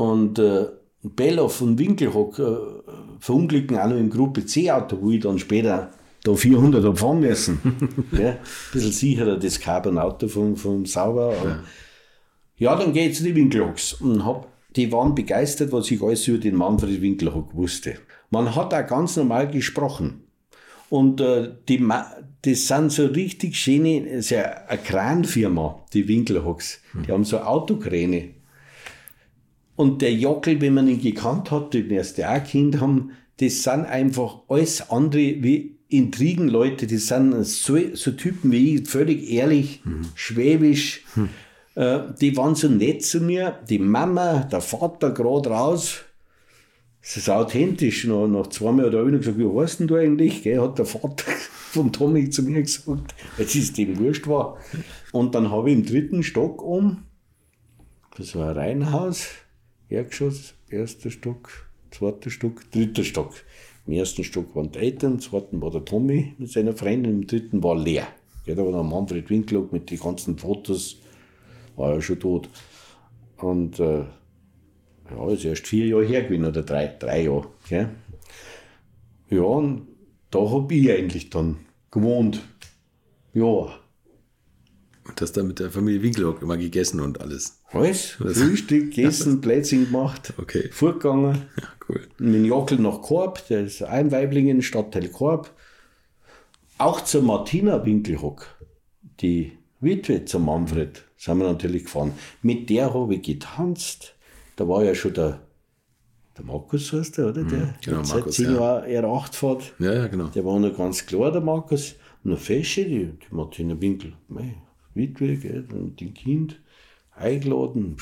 [SPEAKER 1] Und äh, Belloff und Winkelhock äh, verunglücken auch noch im Gruppe C-Auto, wo ich dann später da 400 habe fahren müssen. ja, ein bisschen sicherer das Carbon-Auto vom, vom Sauber. Ja. ja, dann geht es zu den Winkelhocks. Und hab, die waren begeistert, was ich alles über den Manfred Winkelhock wusste. Man hat auch ganz normal gesprochen. Und äh, die, das sind so richtig schöne, das ist ja eine Kranfirma, die Winkelhocks. Die haben so Autokräne. Und der Jockel, wenn man ihn gekannt hat, den erste auch Kind haben, das sind einfach alles andere wie Intrigenleute, die sind so, so Typen wie ich, völlig ehrlich, mhm. schwäbisch. Mhm. Äh, die waren so nett zu mir. Die Mama, der Vater gerade raus. Das ist authentisch. Nach, nach zweimal oder einer gesagt, wie heißt denn du eigentlich? Gell, hat der Vater vom Tommy zu mir gesagt, weil es dem wurscht war. Und dann habe ich im dritten Stock um, das war ein Reihenhaus, Erdgeschoss, erster Stock, zweiter Stock, dritter Stock. Im ersten Stock waren die Eltern, im zweiten war der Tommy mit seiner Freundin, im dritten war leer. Ja, da war der Manfred Winklock mit den ganzen Fotos, war ja schon tot. Und äh, ja, ist erst vier Jahre her gewesen, oder drei, drei Jahre. Gell? Ja, und da habe ich eigentlich dann gewohnt. Ja.
[SPEAKER 3] Und hast dann mit der Familie Winkelhock immer gegessen und alles?
[SPEAKER 1] Alles. Frühstück, gegessen, Plätzchen gemacht,
[SPEAKER 3] okay.
[SPEAKER 1] fortgegangen. Ja, cool. Mit dem Jockel nach Korb, der ist ein Weibling in Stadtteil Korb. Auch zur Martina Winkelhock, die Witwe zum Manfred, sind wir natürlich gefahren. Mit der habe ich getanzt. Da war ja schon der, der Markus, heißt der, oder? Der
[SPEAKER 3] mhm, genau,
[SPEAKER 1] seit Markus, 10 Jahren R8 fährt.
[SPEAKER 3] Ja, ja, genau.
[SPEAKER 1] Der war noch ganz klar, der Markus. Und eine Fesche, die, die Martina Winkel, mei, Witwe, gell, mit dem Kind, eingeladen.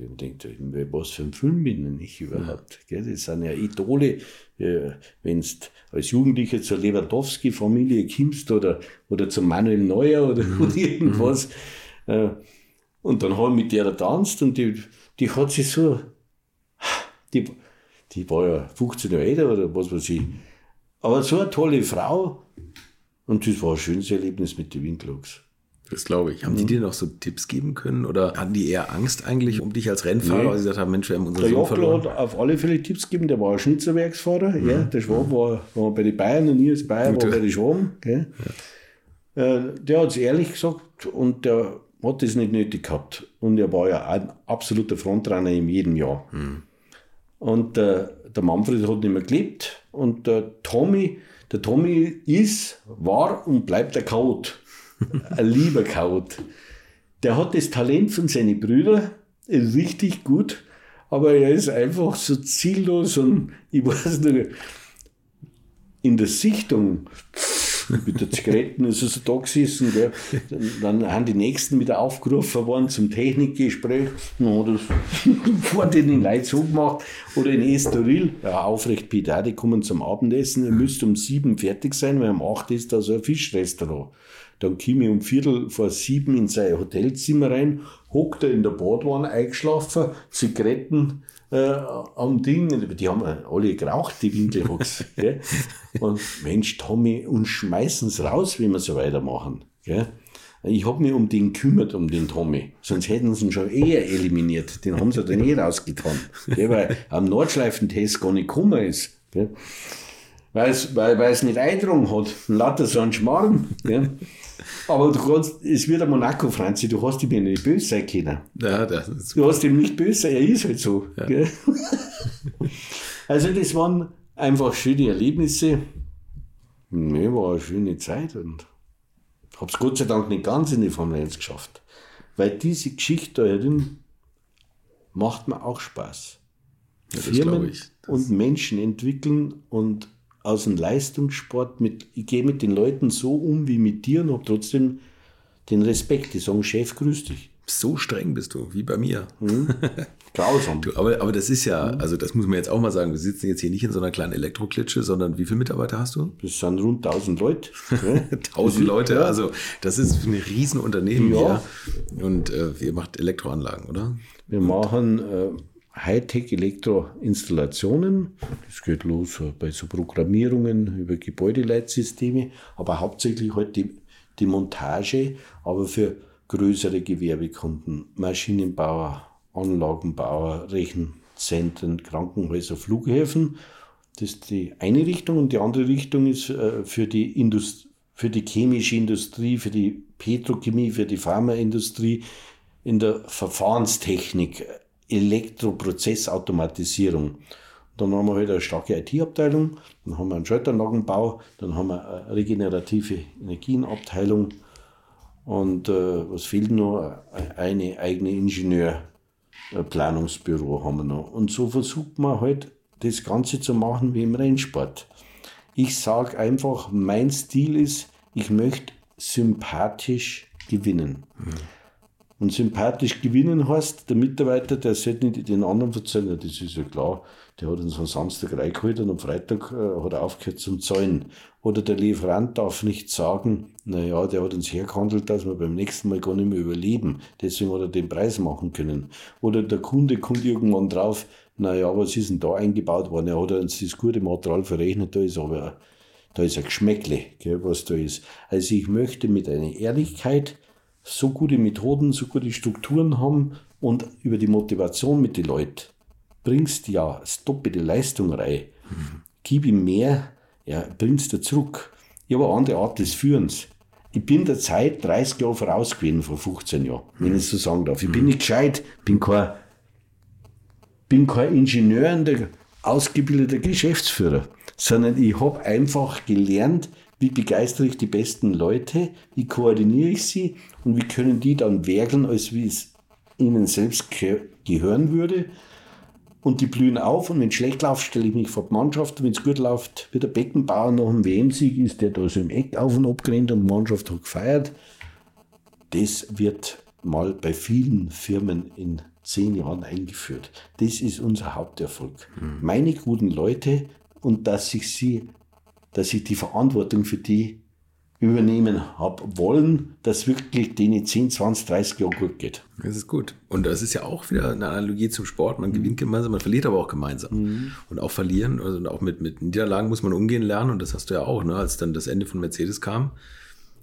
[SPEAKER 1] Ich denke, was für ein Film bin ich überhaupt? Gell? Das sind ja Idole. Wenn du als Jugendlicher zur Lewandowski-Familie kommst oder, oder zum Manuel Neuer oder, mhm. irgendwas. Mhm. Und dann habe ich mit der getanzt und die, die hat sich so, die, die war ja 15 Jahre älter oder was weiß ich. Aber so eine tolle Frau. Und das war ein schönes Erlebnis mit den Windlocks.
[SPEAKER 3] Das glaube ich. Haben mhm. die dir noch so Tipps geben können oder hatten die eher Angst eigentlich um dich als Rennfahrer, nee. weil sie gesagt haben, Mensch, wir haben unseren
[SPEAKER 1] Der Sohn verloren? hat auf alle Fälle Tipps gegeben. Der war ein Schnitzerwerksfahrer. Mhm. Ja, der Schwab war, war bei den Bayern und ich als Bayer war bei den Schwaben. Ja. Äh, der hat es ehrlich gesagt und der hat das nicht nötig gehabt. Und er war ja ein absoluter Frontrenner in jedem Jahr. Mhm. Und äh, der Manfred hat nicht mehr gelebt und der Tommy, der Tommy ist, war und bleibt der Chaot lieber Kaut. Der hat das Talent von seinen Brüdern, richtig gut, aber er ist einfach so ziellos und ich weiß nicht, in der Sichtung mit der Zigaretten ist er so da gesessen. Gell. Dann haben die Nächsten wieder aufgerufen worden zum Technikgespräch. Dann hat er vor den Leuten so gemacht. Oder in Estoril, ja, aufrecht Peter, die kommen zum Abendessen. Ihr müsst um sieben fertig sein, weil um acht ist da so ein Fischrestaurant. Dann komme ich um Viertel vor sieben in sein Hotelzimmer rein, hockt er in der Badwanne eingeschlafen, Zigaretten äh, am Ding. Die haben alle geraucht, die Winkelhocks. und Mensch, Tommy, uns schmeißen es raus, wenn wir so weitermachen. Gell? Ich habe mich um den gekümmert, um den Tommy. Sonst hätten sie ihn schon eher eliminiert. Den haben sie dann eh rausgetan. Gell? Weil am Nordschleifentest gar nicht gekommen ist. Gell? Weil's, weil es nicht eindrungen hat. Lauter so ein Schmarrn. Gell? Aber du kannst, es wird ein Monaco, Franzi, du hast ihm ja nicht böse sein können.
[SPEAKER 3] Ja, das ist
[SPEAKER 1] du hast ihm nicht böse er ist halt so. Ja. also das waren einfach schöne Erlebnisse. Nee, war eine schöne Zeit und habe es Gott sei Dank nicht ganz in die Formel 1 geschafft. Weil diese Geschichte da drin macht mir auch Spaß. Ja, Firmen und Menschen entwickeln und aus dem Leistungssport mit, ich gehe mit den Leuten so um wie mit dir und habe trotzdem den Respekt. Die sagen, Chef, grüß dich.
[SPEAKER 3] So streng bist du, wie bei mir.
[SPEAKER 1] Mhm. Grausam.
[SPEAKER 3] Du, aber, aber das ist ja, also das muss man jetzt auch mal sagen, wir sitzen jetzt hier nicht in so einer kleinen Elektroklitsche, sondern wie viele Mitarbeiter hast du?
[SPEAKER 1] Das sind rund 1000 Leute.
[SPEAKER 3] 1000 Leute, ja. also das ist ein Riesenunternehmen ja. hier. Und äh, ihr macht Elektroanlagen, oder?
[SPEAKER 1] Wir machen äh, Hightech-Elektroinstallationen. Das geht los bei so Programmierungen über Gebäudeleitsysteme, aber hauptsächlich halt die, die Montage, aber für größere Gewerbekunden, Maschinenbauer, Anlagenbauer, Rechenzentren, Krankenhäuser, Flughäfen. Das ist die eine Richtung und die andere Richtung ist äh, für die, Indust für die chemische Industrie, für die Petrochemie, für die Pharmaindustrie in der Verfahrenstechnik Elektroprozessautomatisierung. Dann haben wir halt eine starke IT-Abteilung, dann haben wir einen Schaltanlagenbau, dann haben wir eine regenerative Energienabteilung und äh, was fehlt noch? Eine eigene Ingenieurplanungsbüro haben wir noch. Und so versucht man halt das Ganze zu machen wie im Rennsport. Ich sage einfach, mein Stil ist, ich möchte sympathisch gewinnen. Mhm. Und sympathisch gewinnen heißt, der Mitarbeiter, der sollte nicht den anderen erzählen, ja, das ist ja klar, der hat uns am Samstag reingeholt und am Freitag äh, hat er aufgehört zum Zahlen. Oder der Lieferant darf nicht sagen, naja, der hat uns hergehandelt, dass wir beim nächsten Mal gar nicht mehr überleben. Deswegen hat er den Preis machen können. Oder der Kunde kommt irgendwann drauf, naja, was ist denn da eingebaut worden? Er hat uns das gute Material verrechnet, da ist aber da ist ein Geschmäckle, gell, was da ist. Also ich möchte mit einer Ehrlichkeit so gute Methoden, so gute Strukturen haben und über die Motivation mit den Leuten bringst ja das doppelte Leistung rein. Mhm. Gib ihm mehr, ja, bringst du zurück. Ich habe eine andere Art des Führens. Ich bin der Zeit 30 Jahre voraus gewesen, vor 15 Jahren, wenn ich so sagen darf. Ich bin nicht gescheit, bin kein, bin kein Ingenieur ausgebildeter Geschäftsführer, sondern ich habe einfach gelernt, wie begeistere ich die besten Leute, wie koordiniere ich sie und wie können die dann werkeln, als wie es ihnen selbst gehören würde. Und die blühen auf und wenn es schlecht läuft, stelle ich mich vor die Mannschaft. Wenn es gut läuft, wie der Beckenbauer nach dem WM-Sieg ist, der da so im Eck auf und ab gerannt und die Mannschaft hat gefeiert. Das wird mal bei vielen Firmen in zehn Jahren eingeführt. Das ist unser Haupterfolg. Mhm. Meine guten Leute und dass ich sie dass ich die Verantwortung für die übernehmen habe wollen, dass wirklich denen 10, 20, 30 Jahre gut geht.
[SPEAKER 3] Das ist gut. Und das ist ja auch wieder eine Analogie zum Sport. Man mhm. gewinnt gemeinsam, man verliert aber auch gemeinsam. Mhm. Und auch verlieren, also auch mit, mit Niederlagen muss man umgehen lernen. Und das hast du ja auch, ne? als dann das Ende von Mercedes kam.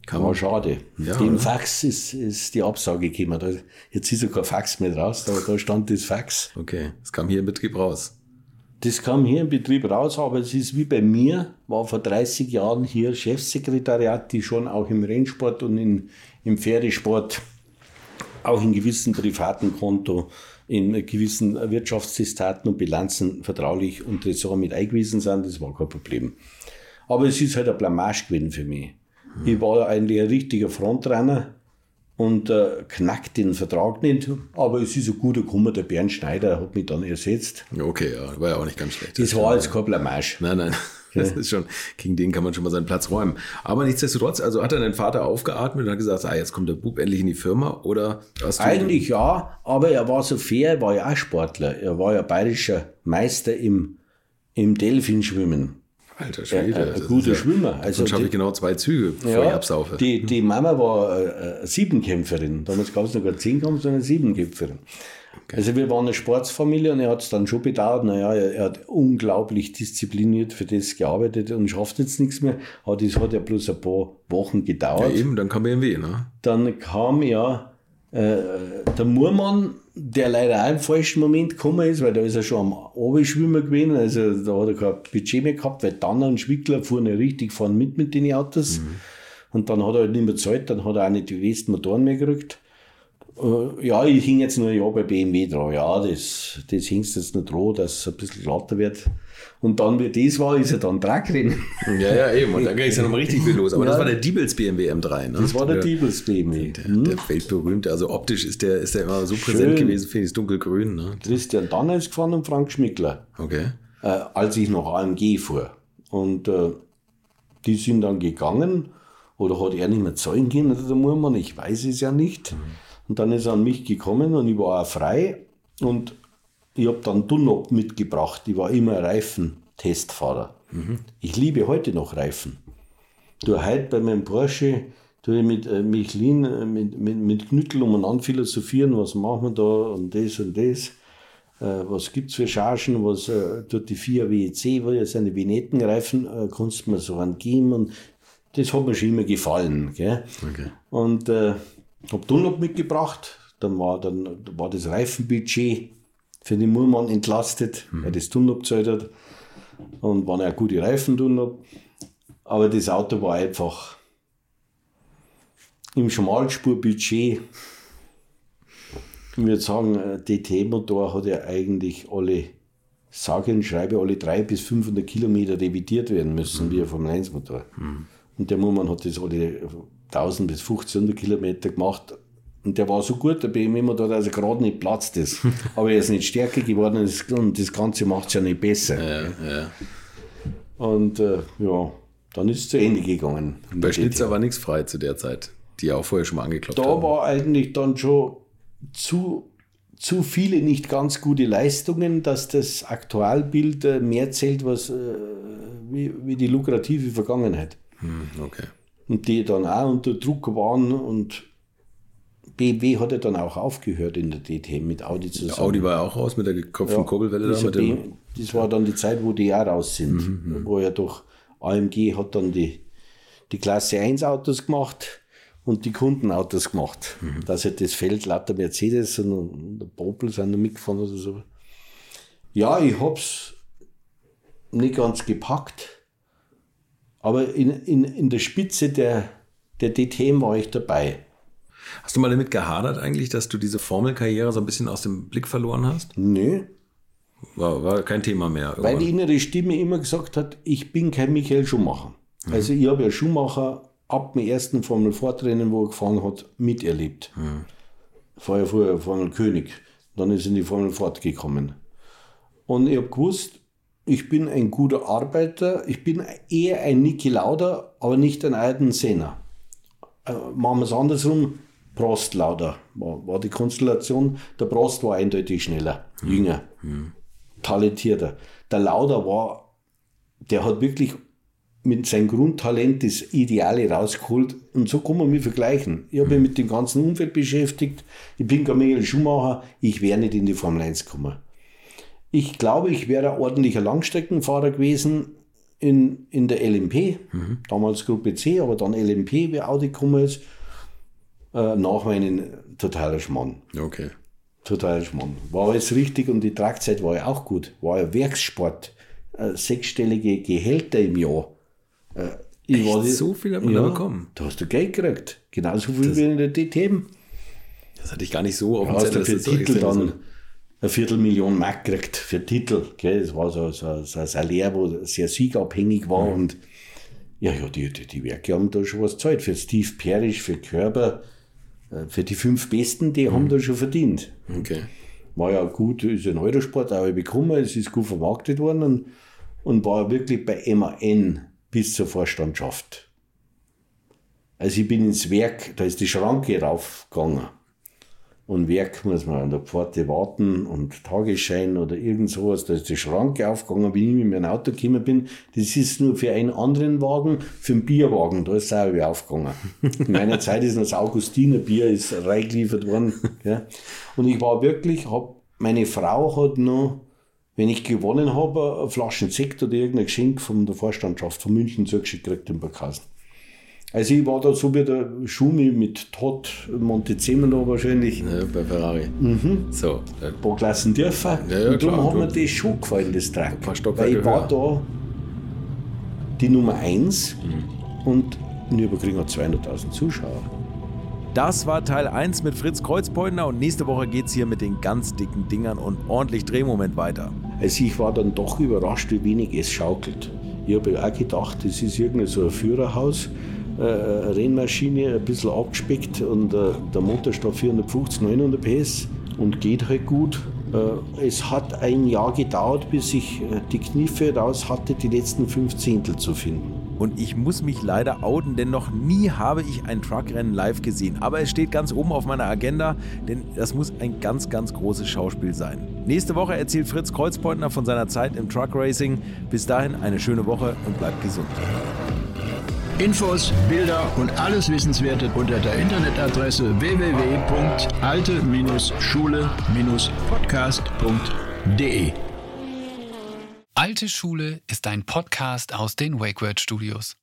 [SPEAKER 1] kam War schade. Ja, Dem? Fax ist, ist die Absage gekommen. jetzt ist ja kein Fax mehr raus, aber da stand das Fax.
[SPEAKER 3] Okay, es kam hier im Betrieb raus.
[SPEAKER 1] Das kam hier im Betrieb raus, aber es ist wie bei mir, war vor 30 Jahren hier Chefsekretariat, die schon auch im Rennsport und in, im Pferdesport, auch in gewissen privaten Konto, in gewissen Wirtschaftstestaten und Bilanzen vertraulich und Tresor mit eingewiesen sind, das war kein Problem. Aber es ist halt ein Blamage gewesen für mich. Ich war eigentlich ein richtiger Frontrenner und äh, knackt den Vertrag nicht. Aber es ist ein guter Kummer, der Bernd Schneider hat mich dann ersetzt.
[SPEAKER 3] Okay, ja, war ja auch nicht ganz schlecht.
[SPEAKER 1] Das, das war jetzt kein Blamage.
[SPEAKER 3] Nein, nein. Das ist schon, gegen den kann man schon mal seinen Platz räumen. Aber nichtsdestotrotz, also hat er dein Vater aufgeatmet und hat gesagt, ah, jetzt kommt der Bub endlich in die Firma oder
[SPEAKER 1] Eigentlich ja, aber er war so fair, er war ja auch Sportler. Er war ja bayerischer Meister im, im Delfinschwimmen.
[SPEAKER 3] Alter Schwede.
[SPEAKER 1] Guter ja, Schwimmer.
[SPEAKER 3] Also schaffe ich genau zwei Züge, bevor
[SPEAKER 1] ja, ich absaufe. Die, die Mama war äh, Siebenkämpferin. Damals gab es noch gar Zehnkampf, sondern Siebenkämpferin. Okay. Also wir waren eine Sportsfamilie und er hat es dann schon bedauert. Naja, er, er, hat unglaublich diszipliniert für das gearbeitet und schafft jetzt nichts mehr. Aber das hat ja bloß ein paar Wochen gedauert.
[SPEAKER 3] Ja eben, dann kam BMW, ne?
[SPEAKER 1] Dann kam ja äh, der Murmann der leider auch im falschen Moment gekommen ist, weil da ist er schon am Abendschwimmer gewesen, also da hat er kein Budget mehr gehabt, weil dann ein Schwickler fuhren ja richtig vorne mit mit den Autos mhm. und dann hat er halt nicht mehr gezahlt, dann hat er auch nicht die besten Motoren mehr gekriegt. Äh, ja, ich hing jetzt nur ein Jahr bei BMW dran, ja, das, das hingst jetzt noch dran, dass es ein bisschen glatter wird. Und dann, wie das war, ist er dann Dragrennen.
[SPEAKER 3] Ja, ja, eben. Und dann ging es ja nochmal richtig viel los. Aber ja. das war der Diebels BMW M3, ne?
[SPEAKER 1] Das war der, der Diebels BMW.
[SPEAKER 3] Der, hm? der weltberühmte, also optisch ist der, ist der immer so präsent Schön. gewesen, finde ich, dunkelgrün, ne?
[SPEAKER 1] Christian Danner ist gefahren und Frank Schmickler.
[SPEAKER 3] Okay.
[SPEAKER 1] Äh, als ich noch AMG fuhr. Und äh, die sind dann gegangen. Oder hat er nicht mehr zahlen können, oder der Murmann? Ich weiß es ja nicht. Mhm. Und dann ist er an mich gekommen und ich war auch frei. Und ich habe dann Dunlop mitgebracht. Ich war immer Reifentestfahrer. Mhm. Ich liebe heute noch Reifen. Du heute bei meinem Porsche tue ich mit äh, Michelin, äh, mit, mit, mit Knüttel umeinander philosophieren, was machen wir da und das und das. Äh, was gibt es für Chargen, was äh, tut die 4 WEC, wo ja seine Vinettenreifen, äh, kannst du mir so angeben und das hat mir schon immer gefallen. Gell? Okay. Und äh, habe Dunlop mitgebracht, dann war, dann war das Reifenbudget für den Murmann entlastet, mhm. weil das Dunlop gezahlt hat. Und waren auch gute Reifen Dunlop. Aber das Auto war einfach im Schmalspurbudget. Ich würde sagen, DT-Motor hat ja eigentlich alle sage und schreibe, alle drei bis 500 Kilometer revidiert werden müssen, mhm. wie ein Formel 1 Motor. Mhm. Und der Moment hat das alle 1000 bis 1500 Kilometer gemacht. Und der war so gut, der BMW-Motor, dass er gerade nicht platzt ist. Aber er ist nicht stärker geworden und das Ganze macht es ja nicht besser. Ja, ja. Und äh, ja, dann ist es zu Ende gegangen.
[SPEAKER 3] Bei Schnitzer war nichts frei zu der Zeit, die ja auch vorher schon mal angeklopft
[SPEAKER 1] da haben. Da war eigentlich dann schon zu, zu viele nicht ganz gute Leistungen, dass das Aktualbild äh, mehr zählt, was, äh, wie, wie die lukrative Vergangenheit.
[SPEAKER 3] Hm, okay.
[SPEAKER 1] Und die dann auch unter Druck waren und BMW hat ja dann auch aufgehört in der DTM mit Audi zusammen.
[SPEAKER 3] Audi war ja auch raus mit der gekopften ja, Kurbelwelle da. Mit
[SPEAKER 1] dem das war dann die Zeit, wo die auch raus sind, mhm, mhm. wo ja doch AMG hat dann die, die Klasse 1 Autos gemacht und die Kundenautos gemacht. Mhm. Da ist das Feld lauter Mercedes und der Popel sind noch mitgefahren oder so. Ja, ich hab's nicht ganz gepackt, aber in, in, in der Spitze der, der DTM war ich dabei.
[SPEAKER 3] Hast du mal damit gehadert eigentlich, dass du diese Formelkarriere so ein bisschen aus dem Blick verloren hast?
[SPEAKER 1] Nö.
[SPEAKER 3] War, war kein Thema mehr.
[SPEAKER 1] Irgendwann. Weil die innere Stimme immer gesagt hat, ich bin kein Michael Schumacher. Mhm. Also ich habe ja Schumacher ab dem ersten Formel 4 wo er gefahren hat, miterlebt. Mhm. War ja vorher Formel König. Dann ist in die Formel fortgekommen. Und ich habe gewusst, ich bin ein guter Arbeiter, ich bin eher ein Niki Lauda, aber nicht ein Ayrton Senna. Äh, machen wir es andersrum, Prost Lauda war, war, die Konstellation. Der Prost war eindeutig schneller, mhm. jünger, mhm. talentierter. Der Lauda war, der hat wirklich mit seinem Grundtalent das Ideale rausgeholt. Und so kann man mich vergleichen. Ich habe mich mit dem ganzen Umfeld beschäftigt. Ich bin kein Michael Schumacher. Ich wäre nicht in die Formel 1 gekommen. Ich glaube, ich wäre ein ordentlicher Langstreckenfahrer gewesen in, in der LMP. Mhm. Damals Gruppe C, aber dann LMP, wie Audi gekommen ist. Äh, nach meinen totaler Schmarrn.
[SPEAKER 3] Okay.
[SPEAKER 1] Totaler Schmarrn. War alles richtig und die Tragzeit war ja auch gut. War ja Werkssport. Äh, sechsstellige Gehälter im Jahr.
[SPEAKER 3] Äh, ich war so viel hat man ja, da bekommen.
[SPEAKER 1] Da hast du Geld gekriegt. Genauso viel das, wie in der DTM.
[SPEAKER 3] Das hatte ich gar nicht so
[SPEAKER 1] auf dem Zettel. Hast du für Titel dann eine Viertelmillion Mark gekriegt für Titel. Gell? Das war so, so, so ein Salär, wo sehr siegabhängig war. Mhm. Und ja, ja, die, die, die Werke haben da schon was gezahlt. Für Steve Parrish, für Körper, für die fünf Besten, die mhm. haben da schon verdient.
[SPEAKER 3] Okay.
[SPEAKER 1] War ja gut, ist ein Eurosport auch bekommen, es ist gut vermarktet worden und, und war wirklich bei MAN bis zur Vorstandschaft. Also ich bin ins Werk, da ist die Schranke raufgegangen. Und Werk muss man an der Pforte warten und Tagesschein oder irgend sowas. Da ist die Schranke aufgegangen, wie ich mit meinem Auto gekommen bin. Das ist nur für einen anderen Wagen, für einen Bierwagen. Da ist es auch wieder aufgegangen. In meiner Zeit ist das Augustiner Bier ist reingeliefert worden. Ja. Und ich war wirklich, hab, meine Frau hat noch, wenn ich gewonnen habe, Flaschen Sekt oder irgendein Geschenk von der Vorstandschaft von München zugeschickt gekriegt im Barkassen. Also ich war da so wie der Schumi mit Todd Montezemolo wahrscheinlich.
[SPEAKER 3] Ja, bei Ferrari.
[SPEAKER 1] Mhm. So. Ein paar Klassen dürfen. Ja, ja, und darum klar, hat mir das schon gefallen, das Track. Weil ich war da die Nummer 1 mhm. und Nürburgring hat 200.000 Zuschauer.
[SPEAKER 3] Das war Teil 1 mit Fritz Kreuzbeutner und nächste Woche geht es hier mit den ganz dicken Dingern und ordentlich Drehmoment weiter.
[SPEAKER 1] Also ich war dann doch überrascht, wie wenig es schaukelt. Ich habe auch gedacht, das ist irgendein so ein Führerhaus äh, Rennmaschine, ein bisschen abgespeckt und äh, der Motor steht 450, 900 PS und geht halt gut. Äh, es hat ein Jahr gedauert, bis ich äh, die Kniffe raus hatte, die letzten fünf Zehntel zu finden.
[SPEAKER 3] Und ich muss mich leider outen, denn noch nie habe ich ein Truckrennen live gesehen. Aber es steht ganz oben auf meiner Agenda, denn das muss ein ganz, ganz großes Schauspiel sein. Nächste Woche erzählt Fritz Kreuzbeutner von seiner Zeit im Truckracing. Bis dahin eine schöne Woche und bleibt gesund.
[SPEAKER 2] Infos, Bilder und alles Wissenswerte unter der Internetadresse www.alte-schule-podcast.de.
[SPEAKER 4] Alte Schule ist ein Podcast aus den WakeWord Studios.